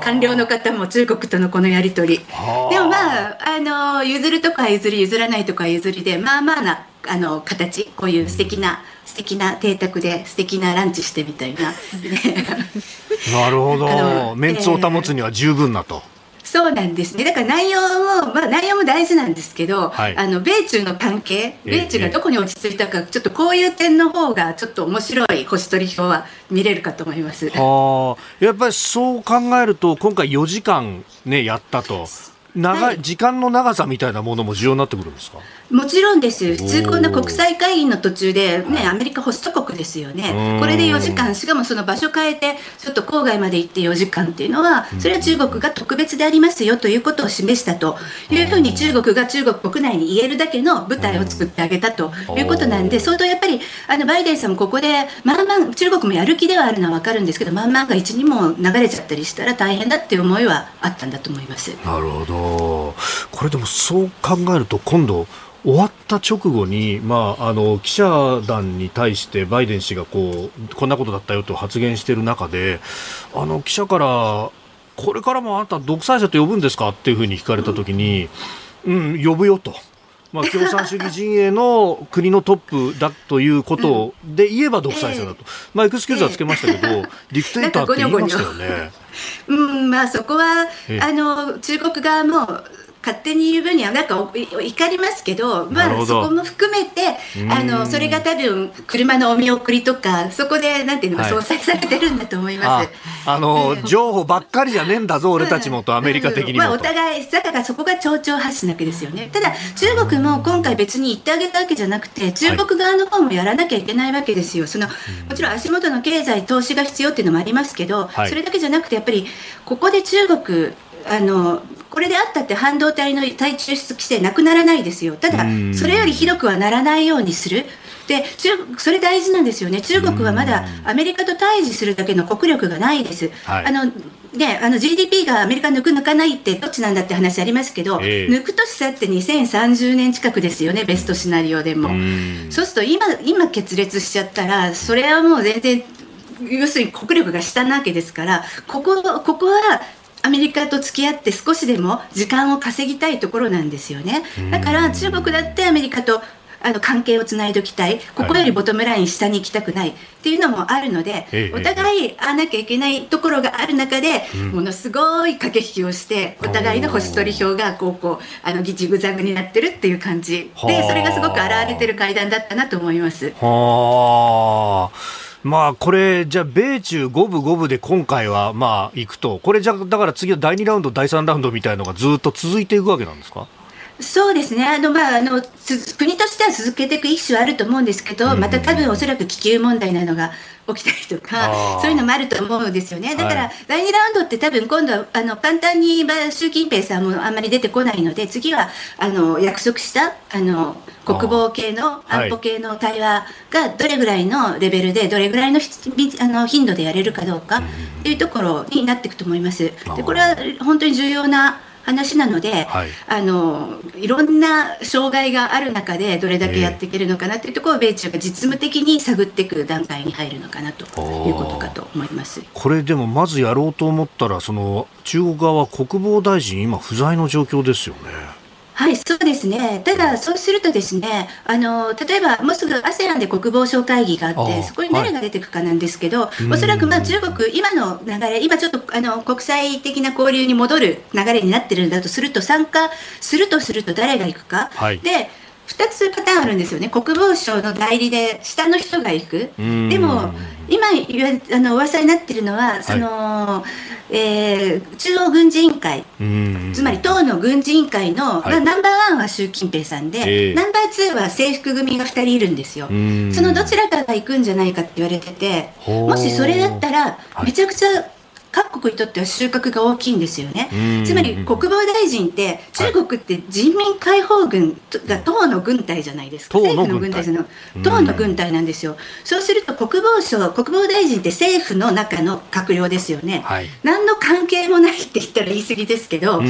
官僚の方も中国とのこのやり取り。でもまああの譲るとか譲り譲らないとか譲りでまあまあなあの形こういう素敵な素敵な邸宅で素敵なランチしてみたいな。[laughs] なるほど。メンツを保つには十分なと。そうなんですね。だから内容も、まあ内容も大事なんですけど、はい、あの、米中の関係、米中がどこに落ち着いたか、ちょっとこういう点の方が、ちょっと面白い星取り表は見れるかと思います。はあ。やっぱりそう考えると、今回4時間ね、やったと。長、はい、時間の長さみたいなものも重要になってくるんですか？もちろんです、普通、こんな国際会議の途中で、ね、アメリカホスト国ですよね、これで4時間、しかもその場所変えて、ちょっと郊外まで行って4時間っていうのは、それは中国が特別でありますよということを示したというふうに、中国が中国国内に言えるだけの舞台を作ってあげたということなんで、相当やっぱり、あのバイデンさんもここで、まあまあ、中国もやる気ではあるのは分かるんですけど、まあまあが一にも流れちゃったりしたら大変だっていう思いはあったんだと思います。なるほど、これでもそう考えると、今度、終わった直後に、まあ、あの記者団に対してバイデン氏がこうこんなことだったよと発言している中であの記者からこれからもあなた独裁者と呼ぶんですかっていうふうに聞かれた時に、うん、呼ぶよと。まあ、共産主義陣営の国のトップだということで言えば独裁者だと、まあ、エクスキューズはつけましたけど、ディクテーターって言いましたよね。うんまあ、そこはあの中国側も勝手に言う分にはなんか怒りますけど、まあ、そこも含めてあのそれが多分車のお見送りとかそこでなんていうのか相殺されてるんだと思います。あの、情報ばっかりじゃねえんだぞ俺たちもとアメリカ的にも、まあ、お互いだからそこが丁々発信なわけですよね。ただ中国も今回別に言ってあげたわけじゃなくて中国側の方もやらなきゃいけないわけですよ。そのもちろん足元の経済投資が必要っていうのもありますけど、はい、それだけじゃなくてやっぱりここで中国あのこれであったって半導体の対中出規制なくならないですよ、ただ、それよりひどくはならないようにする。で中それ大事なんですよね、中国はまだアメリカと対峙するだけの国力がないです。はい、あのね、あの GDP がアメリカ抜く抜かないってどっちなんだって話ありますけど、えー、抜くとしたって2030年近くですよね、ベストシナリオでも。そうすると今、今決裂しちゃったら、それはもう全然、要するに国力が下なわけですから、ここここはアメリカと付き合って少しでも時間を稼ぎたいところなんですよね。だから中国だってアメリカとあの関係をつないでおきたい、ここよりボトムライン下に行きたくないっていうのもあるので、お互い会わなきゃいけないところがある中で、ものすごい駆け引きをして、お互いの星取り票がこうこうあのジグザグになってるっていう感じで、それがすごく表れてる会談だったなと思います。はあまあこれ、じゃあ、米中五分五分で今回はまあいくと、これじゃだから次は第2ラウンド、第3ラウンドみたいなのがずっと続いていくわけなんですか？そうですね。あの、まあ、あの国としては続けていく意思はあると思うんですけど、また多分おそらく気球問題なのが起きたりとか、そういうのもあると思うんですよね。だから、第2ラウンドって多分今度はあの簡単に習近平さんもあんまり出てこないので、次はあの約束したあの国防系の安保系の対話がどれぐらいのレベルで、どれぐらいのあの頻度でやれるかどうかっていうところになっていくと思います。でこれは本当に重要な話なので、はい、あのいろんな障害がある中でどれだけやっていけるのかなというところを米中が実務的に探っていく段階に入るのかなということかと思います。これでもまずやろうと思ったらその中国側は国防大臣今不在の状況ですよね。はい、そうですね。ただ、そうするとですね、あの、例えば、もうすぐ ASEAN で国防相会議があって、そこに誰が出てくかなんですけど、はい、おそらく、まあ、中国、今の流れ、今ちょっと、あの、国際的な交流に戻る流れになってるんだとすると、参加するとすると誰が行くか。はい、で、2つパターンあるんですよね、国防省の代理で下の人が行く、でも今あの噂になっているのは、その、はい、えー、中央軍事委員会、つまり党の軍事委員会の、はい、ナンバーワンは習近平さんで、えー、ナンバーツーは制服組が2人いるんですよ、そのどちらかが行くんじゃないかって言われてて、もしそれだったら、めちゃくちゃ各国にとっては収穫が大きいんですよね。つまり国防大臣って中国って人民解放軍が党の軍隊じゃないですか。政府の軍隊じゃな党の軍隊なんですよ。そうすると国防省、国防大臣って政府の中の閣僚ですよね。はい、何の関係もないって言ったら言い過ぎですけど、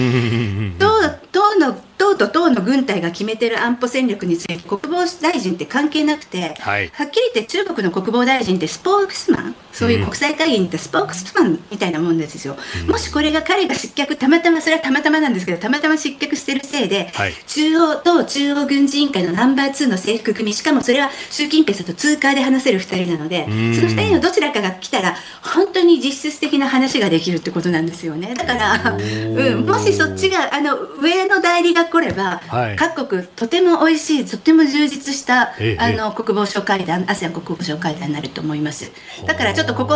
党党の党と党の軍隊が決めてる安保戦略について国防大臣って関係なくて、はい、はっきり言って中国の国防大臣ってスポークスマンそういう国際会議に行ったスポークスマンみたいなもんですよ、うん、もしこれが彼が失脚たまたまそれはたまたまなんですけどたまたま失脚してるせいで、はい、中央と中央軍事委員会のナンバー2の制服組しかもそれは習近平さんと通過で話せる2人なので、その2人のどちらかが来たら本当に実質的な話ができるってことなんですよね。だから、うん、もしそっちがあの上の代理が来れば、はい、各国とても美味しいとても充実した、あの国防省会談 ASEAN 国防省会談になると思います。だからちょっとここ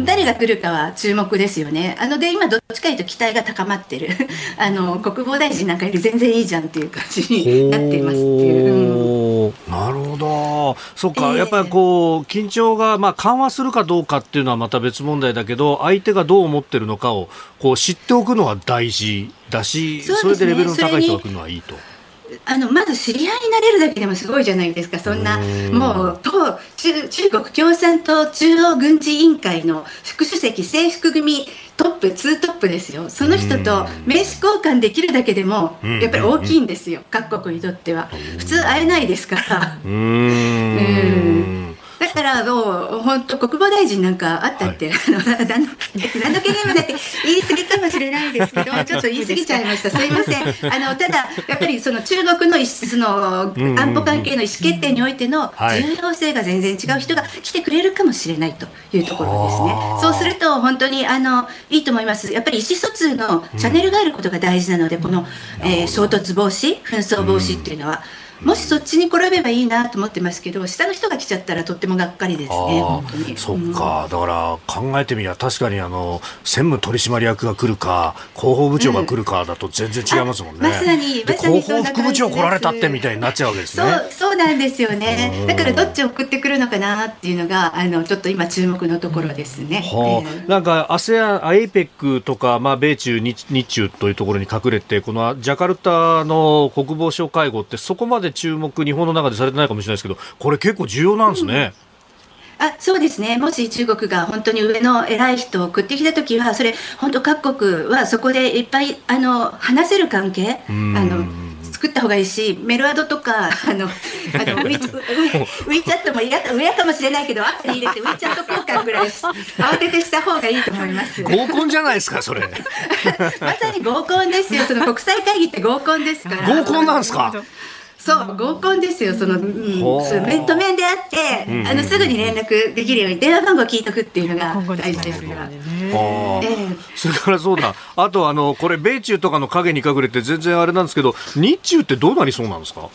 誰が来るかは注目ですよね。あので今どっちかというと期待が高まってる。[laughs] あの国防大臣なんかより全然いいじゃんっていう感じになっていますっていう、う。ん、なるほど。そっか、えー、やっぱりこう緊張がまあ緩和するかどうかっていうのはまた別問題だけど相手がどう思ってるのかをこう知っておくのは大事だしそ、ね,、れでレベルの高い人が来るのはいいと。あのまず知り合いになれるだけでもすごいじゃないですか、そんな、もう中中国共産党中央軍事委員会の副主席、制服組トップ、ツートップですよ、その人と名刺交換できるだけでも、やっぱり大きいんですよ、各国にとっては。普通会えないですから。うんだからもう本当国防大臣なんかあったって、はい、あの何の何の権限もないって言い過ぎかもしれないですけどちょっと言い過ぎちゃいました。すいません。あのただやっぱりその中国のその安保関係の意思決定においての重要性が全然違う人が来てくれるかもしれないというところですね。そうすると本当にあのいいと思います。やっぱり意思疎通のチャンネルがあることが大事なので、この、えー、衝突防止、紛争防止っていうのは。もしそっちに転べばいいなと思ってますけど下の人が来ちゃったらとってもがっかりですねそっか、だから考えてみりゃ確かにあの専務取締役が来るか広報部長が来るかだと全然違いますもんね、まさにまさに広報副部長来られたってみたいになっちゃうわけですね。そうそうなんですよね。だからどっちを送ってくるのかなっていうのがあのちょっと今注目のところですね、はあ、えー、なんか ASEAN、APEC とか、まあ、米中日、日中というところに隠れてこのジャカルタの国防相会合ってそこまで注目日本の中でされてないかもしれないですけど、これ結構重要なんですね。うん。あそうですね、もし中国が本当に上の偉い人を送ってきたときは、それ、本当、各国はそこでいっぱいあの話せる関係、あの作った方がいいし、メルアドとか、あのあの [laughs] ウィウィチャットも嫌上かもしれないけど、後に入れて、ウィチャット交換ぐらい [laughs] 慌ててした方がいいと思います。合コンじゃないですか、それ。[laughs] まさに合コンですよ、その国際会議って合コンですから。合コンなんですか？そう合コンですよその、うん、面と面であって、うん、あのすぐに連絡できるように電話番号聞いとくっていうのが大事ですから。それからそうだ。あとあのこれ米中とかの影に隠れて全然あれなんですけど日中ってどうなりそうなんですか？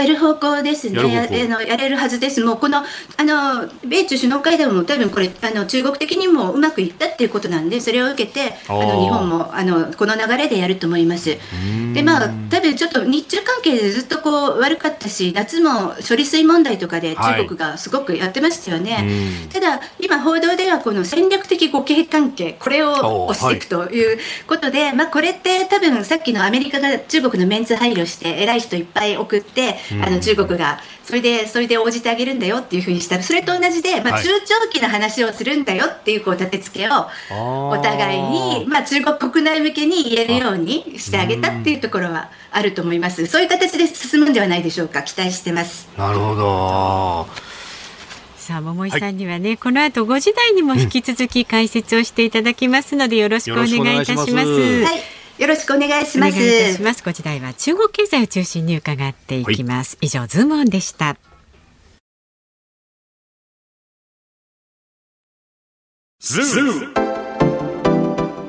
やる方向ですね。ややのやれるはずです。もうこのあの米中首脳会談も多分これあの中国的にもうまくいったっていうことなんで、それを受けてあの日本もあのこの流れでやると思います。でまあ多分ちょっと日中関係でずっとこう悪かったし、夏も処理水問題とかで中国がすごくやってましたよね。はい、ただ今報道ではこの戦略的互恵関係これを押していくということで、はい、まあこれって多分さっきのアメリカが中国のメンツ配慮して偉い人いっぱい送って、あの中国がそれでそれで応じてあげるんだよっていうふうにしたらそれと同じで、まあ、中長期の話をするんだよっていうこう立て付けをお互いに、まあ、中国国内向けに言えるようにしてあげたっていうところはあると思います。そういう形で進むんではないでしょうか。期待してます。なるほど。さあ桃井さんにはね、はい、この後5時台にも引き続き解説をしていただきますので、よろしくお願いいたします。はいよろしくお願いします。お願いいたします。こちらは中国経済を中心に伺っていきます。はい、以上、ズームオンでした。ズー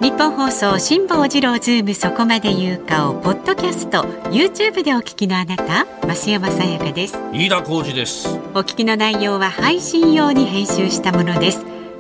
日本放送辛坊治郎ズームそこまで言うかをポッドキャスト YouTube でお聞きのあなた増山さやかです飯田浩司ですお聞きの内容は配信用に編集したものです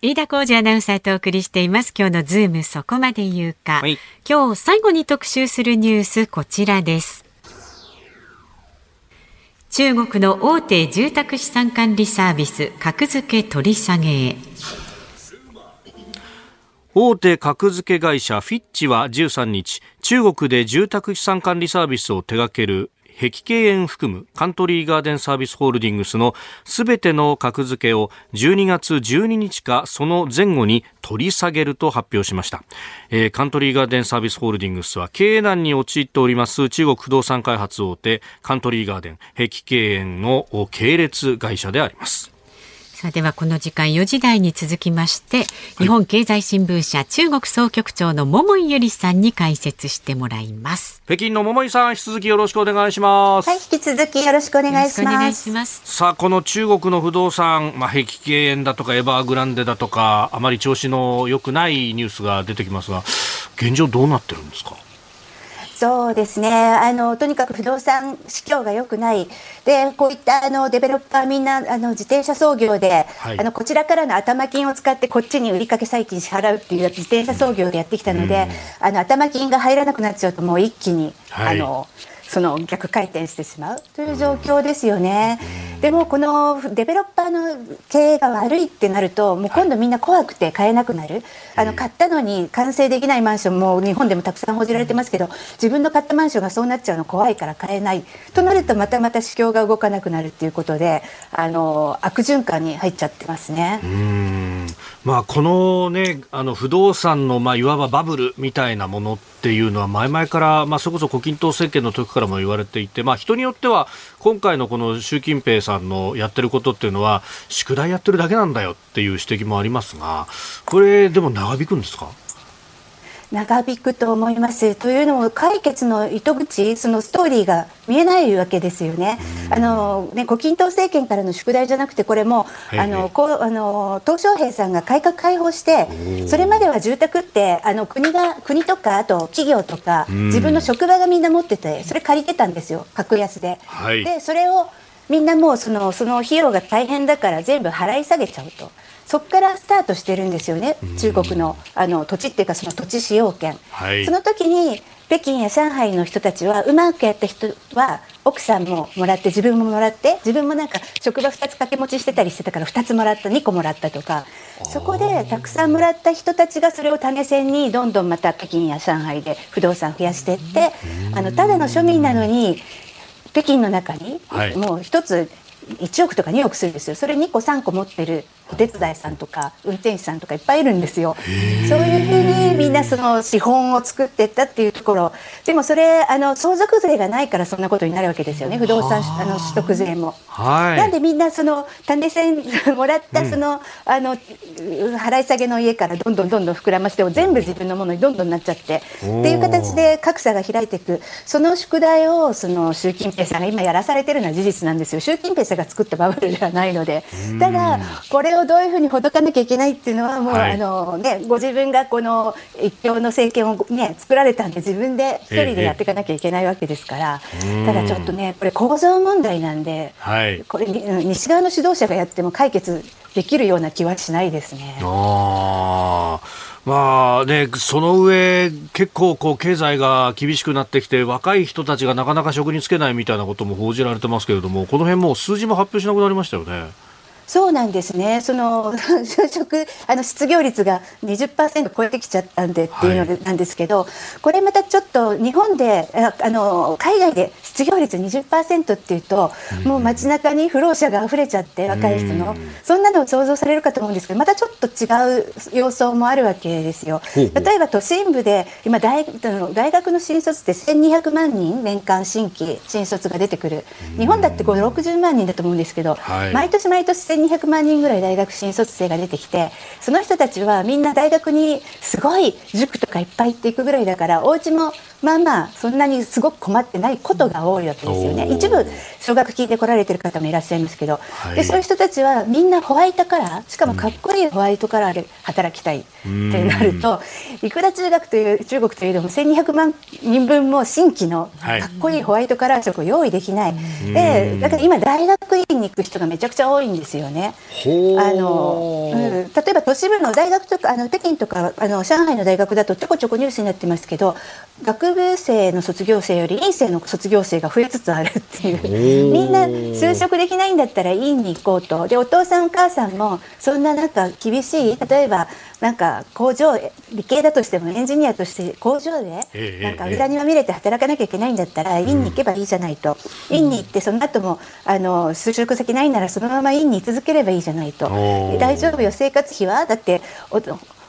飯田浩二アナウンサーとお送りしています。今日のズームそこまで言うか、はい、今日最後に特集するニュースこちらです。中国の大手住宅資産管理サービス格付け取り下げ。へ大手格付け会社フィッチは13日中国で住宅資産管理サービスを手掛ける碧桂園含むカントリーガーデンサービスホールディングスのすべての格付けを12月12日かその前後に取り下げると発表しました、えー、カントリーガーデンサービスホールディングスは経営難に陥っております中国不動産開発大手カントリーガーデン碧桂園の系列会社であります。さあではこの時間4時台に続きまして、日本経済新聞社中国総局長の桃井由里さんに解説してもらいます。北京の桃井さん引き続きよろしくお願いします。はい引き続きよろしくお願いします。さあこの中国の不動産まあ碧桂園だとかエバーグランデだとかあまり調子の良くないニュースが出てきますが現状どうなってるんですか？そうですね。あのとにかく不動産市況が良くない。でこういったあのデベロッパーみんなあの自転車操業で、はい、あのこちらからの頭金を使ってこっちに売りかけ債金支払うっていう自転車操業でやってきたので、あの頭金が入らなくなっちゃうともう一気に、はい、あのその逆回転してしまうという状況ですよね。でもこのデベロッパーの経営が悪いってなるともう今度みんな怖くて買えなくなる、あの買ったのに完成できないマンションも日本でもたくさん報じられてますけど自分の買ったマンションがそうなっちゃうの怖いから買えないとなるとまたまた市況が動かなくなるっていうことであの悪循環に入っちゃってますね。まあ、この,、ね、あの不動産の、まあ、いわばバブルみたいなものっていうのは前々から、まあ、それこそ胡錦涛政権の時からも言われていて、まあ、人によっては今回のこの習近平さんのやってることっていうのは宿題やってるだけなんだよっていう指摘もありますがこれでも長引くんですか？長引くと思います。というのも解決の糸口、そのストーリーが見えないわけですよね。あのね、胡錦涛政権からの宿題じゃなくて、これも、あの、こう、あの、鄧小平さんが改革開放して、それまでは住宅って、あの、国が、国とか、あと企業とか、自分の職場がみんな持ってて、それ借りてたんですよ、格安で。はい、で、それを、みんなもうそのその費用が大変だから全部払い下げちゃうと。そこからスタートしてるんですよね、中国のあの土地っていうか、その土地使用権、はい、その時に北京や上海の人たちは、うまくやった人は、奥さんももらって、自分ももらって、自分もなんか職場2つ掛け持ちしてたりしてたから、2つもらった、2個もらったとか、そこでたくさんもらった人たちが、それを種銭に、どんどんまた北京や上海で不動産増やしていって、あのただの庶民なのに、北京の中に、もう一つ1億とか2億するんですよ。それ2個3個持ってるお手伝いさんとか運転手さんとかいっぱいいるんですよ。そういうふうにみんなその資本を作っていったっていうところ。でもそれあの相続税がないからそんなことになるわけですよね。不動産あの取得税も。はい、なんでみんなその種銭 [laughs] もらったそのうん、あの払い下げの家からどんどんどんどん膨らまして全部自分のものにどんどんなっちゃってっていう形で格差が開いていく。その宿題をその習近平さんが今やらされてるのは事実なんですよ。習近平さんが作ったバブルではないので。ただこれをどういうふうにほどかなきゃいけないっていうのはもう、はい、あのね、ご自分がこの一強の政権を、ね、作られたんで自分で一人でやっていかなきゃいけないわけですから、ええ、ただちょっとねこれ構造問題なんで、はい、これ西側の指導者がやっても解決できるような気はしないですね。あまあね、その上、結構こう経済が厳しくなってきて、若い人たちがなかなか職に就けないみたいなことも報じられてますけれども、この辺も数字も発表しなくなりましたよね。そうなんですね、その就職あの失業率が20%超えてきちゃったんでっていうのなんですけど、はい、これまたちょっと日本であの海外で失業率20%っていうと、もう街中に不労者が溢れちゃって、若い人の、そんなのを想像されるかと思うんですけど、またちょっと違う様相もあるわけですよ。例えば都心部で今大大学の新卒って1200万人年間新規新卒が出てくる。日本だって5 60万人だと思うんですけど、はい、毎年毎年1200万人ぐらい大学新卒生が出てきてその人たちはみんな大学にすごい塾とかいっぱい行っていくぐらいだからお家もまあまあそんなにすごく困ってないことが多いわけですよね。一部奨学金で来られてる方もいらっしゃいますけど、はい、でそういう人たちはみんなホワイトカラーしかもかっこいいホワイトカラーで働きたいってなるといくら中学という中国といえども1200万人分も新規のかっこいいホワイトカラー職を用意できない、でだから今大学院に行く人がめちゃくちゃ多いんですよね。あの、うん、例えば都市部の大学とかあの北京とかあの上海の大学だとちょこちょこニュースになってますけど学部生の卒業生より院生の卒業生が増えつつあるっていう。みんな就職できないんだったら院に行こうと。でお父さんお母さんもそんななんか厳しい例えばなんか工場理系だとしてもエンジニアとして工場でなんか裏庭見れて働かなきゃいけないんだったら院に行けばいいじゃないと、院に行ってその後もあの就職先ないならそのまま院に続ければいいじゃないと。大丈夫よ生活費は？だってお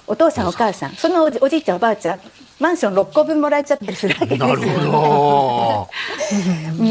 お父さんお母さんそのおじいちゃんおばあちゃんマンション6個分もらえちゃったりするわけですよ、ね。う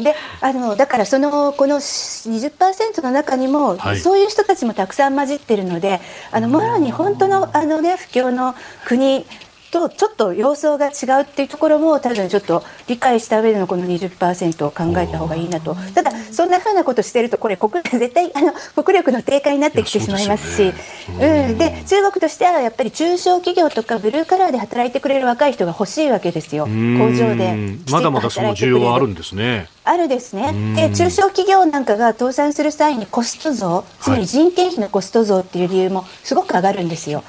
ん。であのだからそのこの20%の中にも、はい、そういう人たちもたくさん混じってるのであのもろに本当のあの、ね、不況の国とちょっと様相が違うっていうところも多分ちょっと理解した上でのこの20%を考えた方がいいなと。ただそんなふうなことしてるとこれ国絶対あの国力の低下になってきてしまいますし。う、ね、ん、で中国としてはやっぱり中小企業とかブルーカラーで働いてくれる若い人が欲しいわけですよ。工場で。まだまだその需要はあるんですね。あるですね。で、中小企業なんかが倒産する際にコスト増、つまり人件費のコスト増っていう理由もすごく上がるんですよ。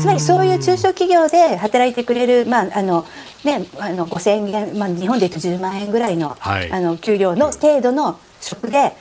つまりそういう中小企業で働いてくれる、まあ、あの、ね、あの5000円、まあ、日本で言うと10万円ぐらいの、はい、あの給料の程度の職で、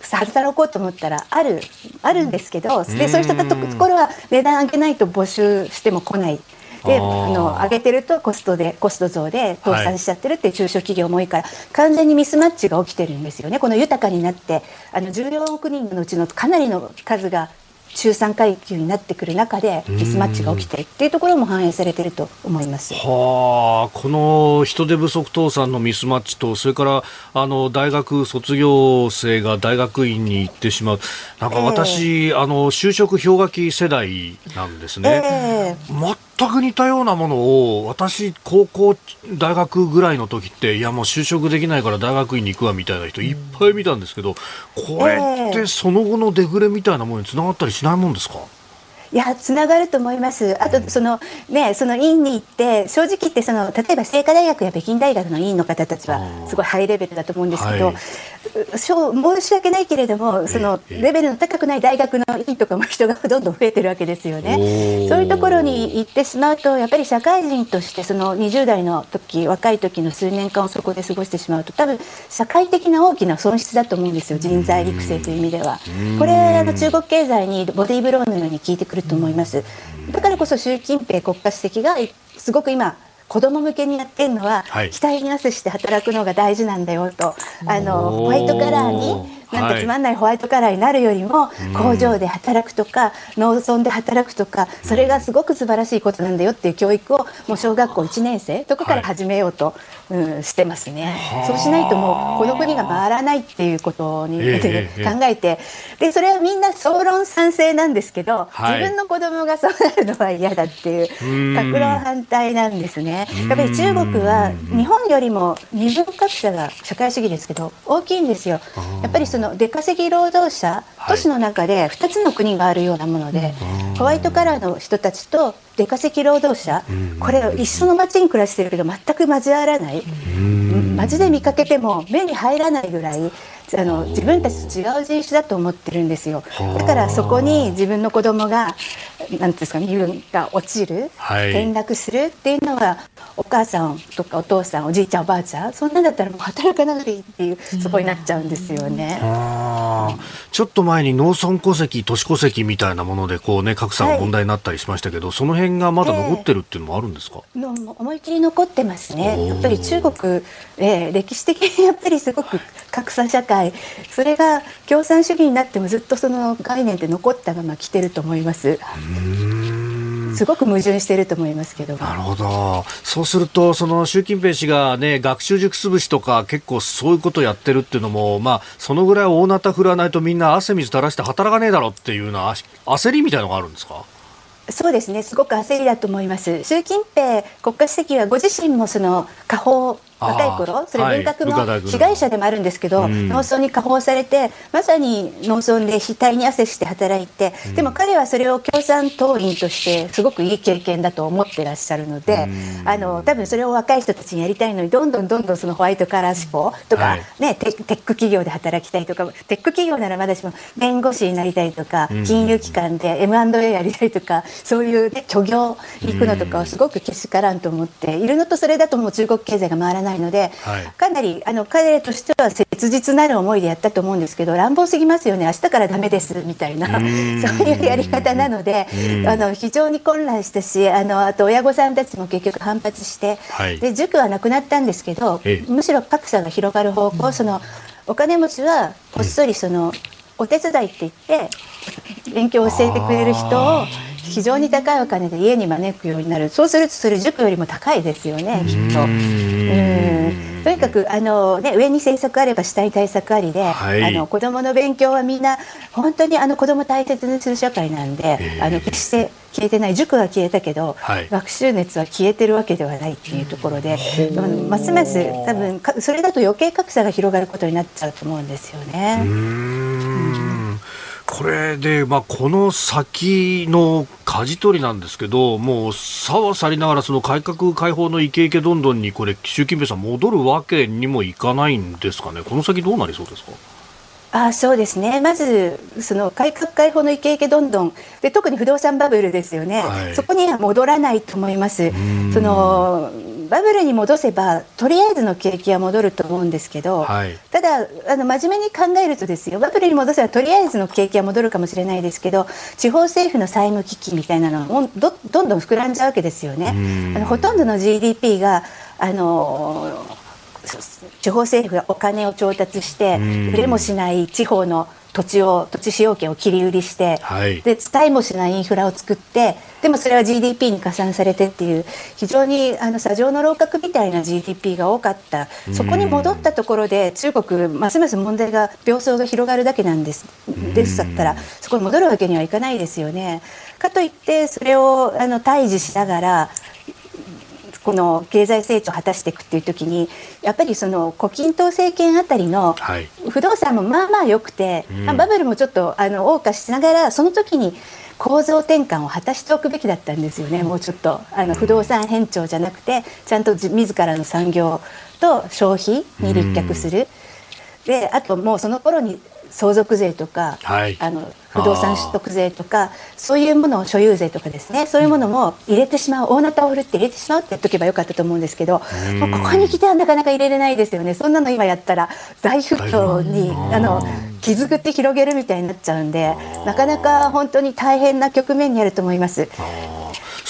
働こうと思ったらあるあるんですけどでそういう人たところは値段上げないと募集しても来ない。であの上げてるとコストでコスト増で倒産しちゃってるって中小企業も多いから、はい、完全にミスマッチが起きてるんですよね。この豊かになってあの14億人のうちのかなりの数が中産階級になってくる中でミスマッチが起きてるっていうところも反映されてると思います。はあこの人手不足倒産のミスマッチとそれからあの大学卒業生が大学院に行ってしまう。なんか私、えー、あの就職氷河期世代なんですね、えー、全く似たようなものを私高校大学ぐらいの時っていやもう就職できないから大学院に行くわみたいな人いっぱい見たんですけど、これってその後のデフレみたいなものにつながったりしないもんですか？いやつながると思います。あとそのねその院に行って正直言ってその例えば清華大学や北京大学の院の方たちはすごいハイレベルだと思うんですけど、はい、申し訳ないけれどもそのレベルの高くない大学の院とかも人がどんどん増えてるわけですよね。そういうところに行ってしまうとやっぱり社会人としてその20代の時若い時の数年間をそこで過ごしてしまうと多分社会的な大きな損失だと思うんですよ人材育成という意味では。これあの中国経済にボディーブローのように効いてくるると思います。だからこそ習近平国家主席がすごく今子供向けにやってるのは、はい、期待に合わせして働くのが大事なんだよとあのホワイトカラーになんかつまんないホワイトカラーになるよりも、工場で働くとか農村で働くとかそれがすごく素晴らしいことなんだよっていう教育をもう小学校1年生とかから始めようと、うん、してますね。そうしないともうこの国が回らないっていうことに、えー、考えてでそれはみんな総論賛成なんですけど、はい、自分の子供がそうなるのは嫌だっていう格論反対なんですね。やっぱり中国は日本よりも二分格差が社会主義ですけど大きいんですよ。やっぱりその出稼ぎ労働者、都市の中で2つの国があるようなもので、ホワイトカラーの人たちと出稼ぎ労働者、これ一緒の町に暮らしてるけど全く交わらない、街で見かけても目に入らないぐらいあの自分たちと違う人種だと思ってるんですよ。だからそこに自分の子供がなんですか身分が落ちる、はい、転落するっていうのはお母さんとかお父さんおじいちゃんおばあちゃんそんなんだったらもう働かなくていいっていうそこになっちゃうんですよね。ちょっと前に農村戸籍都市戸籍みたいなものでこうね格差が問題になったりしましたけど、はい、その辺がまだ残ってるっていうのもあるんですか、えー、思い切り残ってますね。やっぱり中国、えー、歴史的にやっぱりすごく格差社会それが共産主義になってもずっとその概念で残ったまま来てると思います。すごく矛盾していると思いますけどなるほど。そうするとその習近平氏が、ね、学習塾潰しとか結構そういうことをやってるっていうのも、まあ、そのぐらい大なた振らないとみんな汗水垂らして働かねえだろっていうような焦りみたいなのがあるんですか？そうですね。すごく焦りだと思います。習近平国家主席はご自身もその下方若い頃それ文革の被害者でもあるんですけど、はい、農村に下放されてまさに農村で額に汗して働いて、うん、でも彼はそれを共産党員としてすごくいい経験だと思ってらっしゃるので、うん、あの多分それを若い人たちにやりたいのにどんどんどんどんそのホワイトカラー志向とか、はい、ね、テック企業で働きたいとかテック企業ならまだしも弁護士になりたいとか、うん、金融機関で M&A やりたいとかそういう、ね、虚業に行くのとかをすごくけしからんと思っているのとそれだともう中国経済が回らないないので、はい、かなりあの彼としては切実なる思いでやったと思うんですけど乱暴すぎますよね。明日からダメですみたいな。[laughs] そういうやり方なのであの非常に混乱したしあのあと親御さんたちも結局反発して、はい、で塾はなくなったんですけどむしろ格差が広がる方向そのお金持ちはこっそりその、お手伝いって言って勉強を教えてくれる人を非常に高いお金で家に招くようになる。そうするとそれ塾よりも高いですよねきっと。うん。とにかくあの、ね、上に政策あれば下に対策ありで、はい、あの子どもの勉強はみんな本当にあの子ども大切にする社会なんで、あの決して消えてない塾は消えたけど、はい、学習熱は消えてるわけではないっていうところで、ますます多分それだと余計格差が広がることになっちゃうと思うんですよね。これで、まあ、この先の舵取りなんですけど、もうさはさりながら、その改革開放のイケイケどんどんに、これ、習近平さん、戻るわけにもいかないんですかね、この先どうなりそうですか？あそうですね。まずその改革開放のイケイケどんどん。で特に不動産バブルですよね、はい、そこには戻らないと思います。そのバブルに戻せばとりあえずの景気は戻ると思うんですけど、はい、ただあの真面目に考えるとですよバブルに戻せばとりあえずの景気は戻るかもしれないですけど地方政府の債務危機みたいなのもどどんどん膨らんじゃうわけですよね。あのほとんどの GDP があの地方政府がお金を調達して売れもしない地方の土地を土地使用権を切り売りして、はい、で使いもしないインフラを作ってでもそれは GDP に加算されてっていう非常にあの砂上の楼閣みたいな GDP が多かった。そこに戻ったところで中国ますます問題が病巣が広がるだけなんですですだったらそこに戻るわけにはいかないですよね。かといってそれをあの対峙しながらこの経済成長を果たしていくっていう時にやっぱりその胡錦涛政権あたりの不動産もまあまあ良くて、はい、まあ、バブルもちょっとあの謳歌しながらその時に構造転換を果たしておくべきだったんですよね。もうちょっとあの不動産変調じゃなくてちゃんと自らの産業と消費に立脚する。であともうその頃に相続税とか、はい、あの不動産取得税とかそういうものを所有税とかですねそういうものも入れてしまう大なたを振るって入れてしまうってやっとけばよかったと思うんですけどもうここに来てはなかなか入れれないですよね。そんなの今やったら大沸騰にあの傷口広げるみたいになっちゃうんでなかなか本当に大変な局面にあると思います。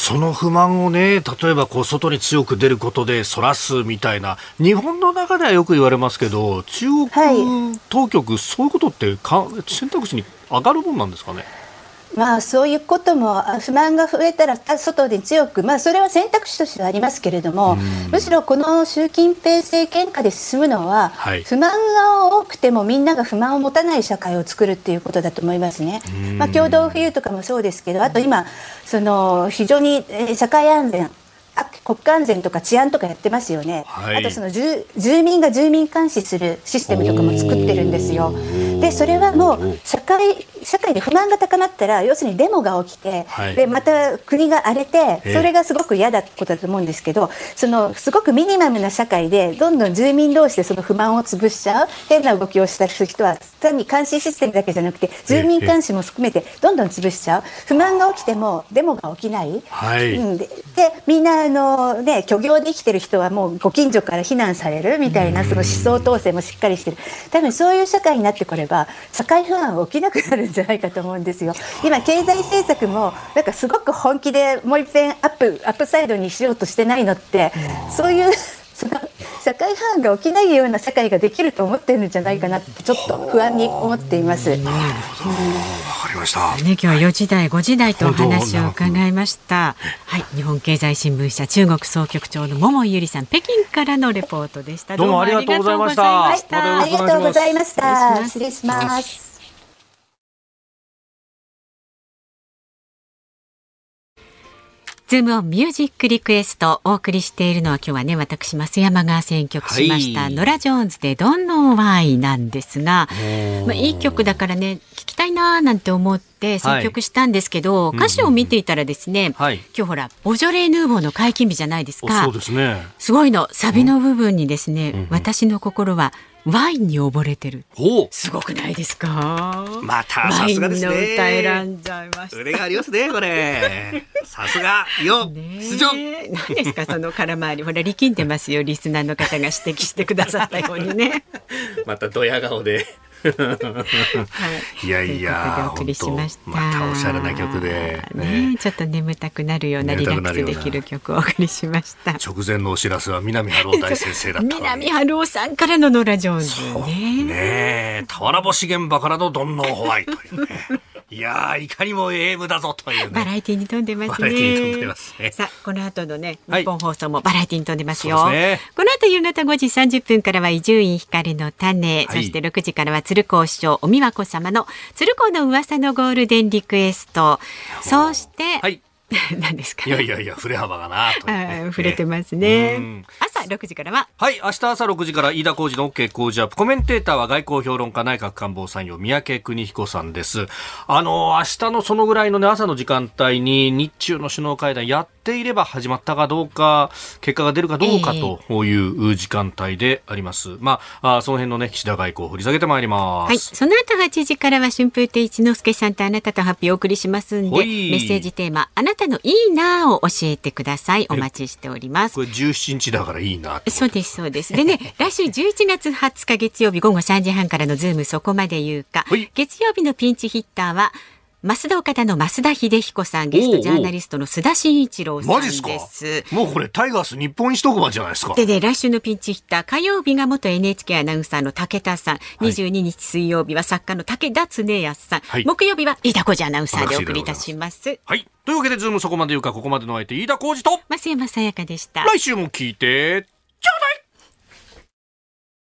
その不満をね、例えばこう外に強く出ることでそらすみたいな、日本の中ではよく言われますけど、中国当局、はい、そういうことってか選択肢に上がるもんなんですかね？まあ、そういうことも不満が増えたら外で強く、まあ、それは選択肢としてはありますけれども、むしろこの習近平政権下で進むのは、はい、不満が多くてもみんなが不満を持たない社会を作るっていうことだと思いますね。まあ、共同富裕とかもそうですけどあと今その非常に社会安全国家安全とか治安とかやってますよね、はい、あとその住民が住民監視するシステムとかも作ってるんですよ。でそれはもう社会社会で不満が高まったら要するにデモが起きて、はい、でまた国が荒れてそれがすごく嫌だことだと思うんですけどそのすごくミニマムな社会でどんどん住民同士でその不満を潰しちゃう変な動きをしたりする人は単に監視システムだけじゃなくて住民監視も含めてどんどん潰しちゃう。不満が起きてもデモが起きない、はい、うん、ででみんなあの、ね、虚業で生きてる人はもうご近所から非難されるみたいなその思想統制もしっかりしてる。多分そういう社会になってこれば社会不安は起きなくなるんじゃないかと思うんですよ。今経済政策もなんかすごく本気でもう一遍アップアップサイドにしようとしてないのってそういうその社会不安が起きないような社会ができると思ってるんじゃないかなってちょっと不安に思っています。なるほど。わ、かりました。ね今日は4時台5時台とお話を伺いました。はい日本経済新聞社中国総局長の桃井ゆりさん北京からのレポートでした。どうもありがとうございました。ありがとうございました。失礼します。ズームオンミュージックリクエストお送りしているのは今日はね私増山が選曲しました、はい、ノラ・ジョーンズでどんのワイなんですが、まあ、いい曲だからねたいなーなんて思って選曲したんですけど、はい、歌詞を見ていたらですね、うんうん、今日ほらボジョレーヌーボーの解禁日じゃないですかそうですねすごいのサビの部分にですね、うんうん、私の心はワインに溺れてる。すごくないですか？またさすがですね。歌選んじゃいました。腕がありますね、これ。[laughs] さすがよ。出場。何ですか、その空回り、ほら力んでますよ、リスナーの方が指摘してくださったようにね。[laughs] またドヤ顔で。はい、いやいや、お送りしました。またおしゃれな曲で、ね、ね、ちょっと眠たくなるようなリラックスできる曲をお送りしました。直前のお知らせは南春夫大先生だった南春夫さんからのノラジョーンズね。ね俵星現場からのドンノーホワイトね。いやいかにも AM だぞという、ね、バラエティに富んでますね。ねさあ、この後のね、日本放送もバラエティに富んでますよ。ね、この後夕方5時30分からは伊集院光の種、はい、そして6時からは鶴光師匠、お美和子様の鶴光の噂のゴールデンリクエスト。そして、はい [laughs] 何ですか。いやいやいや、振れ幅がなと、ね、[laughs] 触れてますね。朝6時からは。はい、明日朝6時から飯田浩二の OK 工事アップ。コメンテーターは外交評論家内閣官房参与三宅邦彦さんです。あの、明日のそのぐらいのね、朝の時間帯に日中の首脳会談やっていれば始まったかどうか、結果が出るかどうかという時間帯であります。えー、まあ、その辺のね、岸田外交を掘り下げてまいります。はい、その後8時からは春風亭一之輔さんとあなたと発表をお送りしますんで、メッセージテーマ、あなたのいいなを教えてください。お待ちしております。これ17日だからいいな。そうです、そうです。でね、[laughs] 来週11月20日月曜日午後3時半からのズームそこまで言うか。月曜日のピンチヒッターは、ますだおかだの増田英彦さん、ゲストジャーナリストの須田慎一郎さんです。マジすか？もうこれタイガース日本一特番じゃないですか？でね、来週のピンチヒッター、火曜日が元 NHK アナウンサーの武田さん、はい、22日水曜日は作家の竹田恒泰さん、はい、木曜日は飯田浩司アナウンサーでお送りいたします。はい。というわけで、ズームそこまで言うか、ここまでの相手、飯田浩二と、増山さやかでした。来週も聞いて。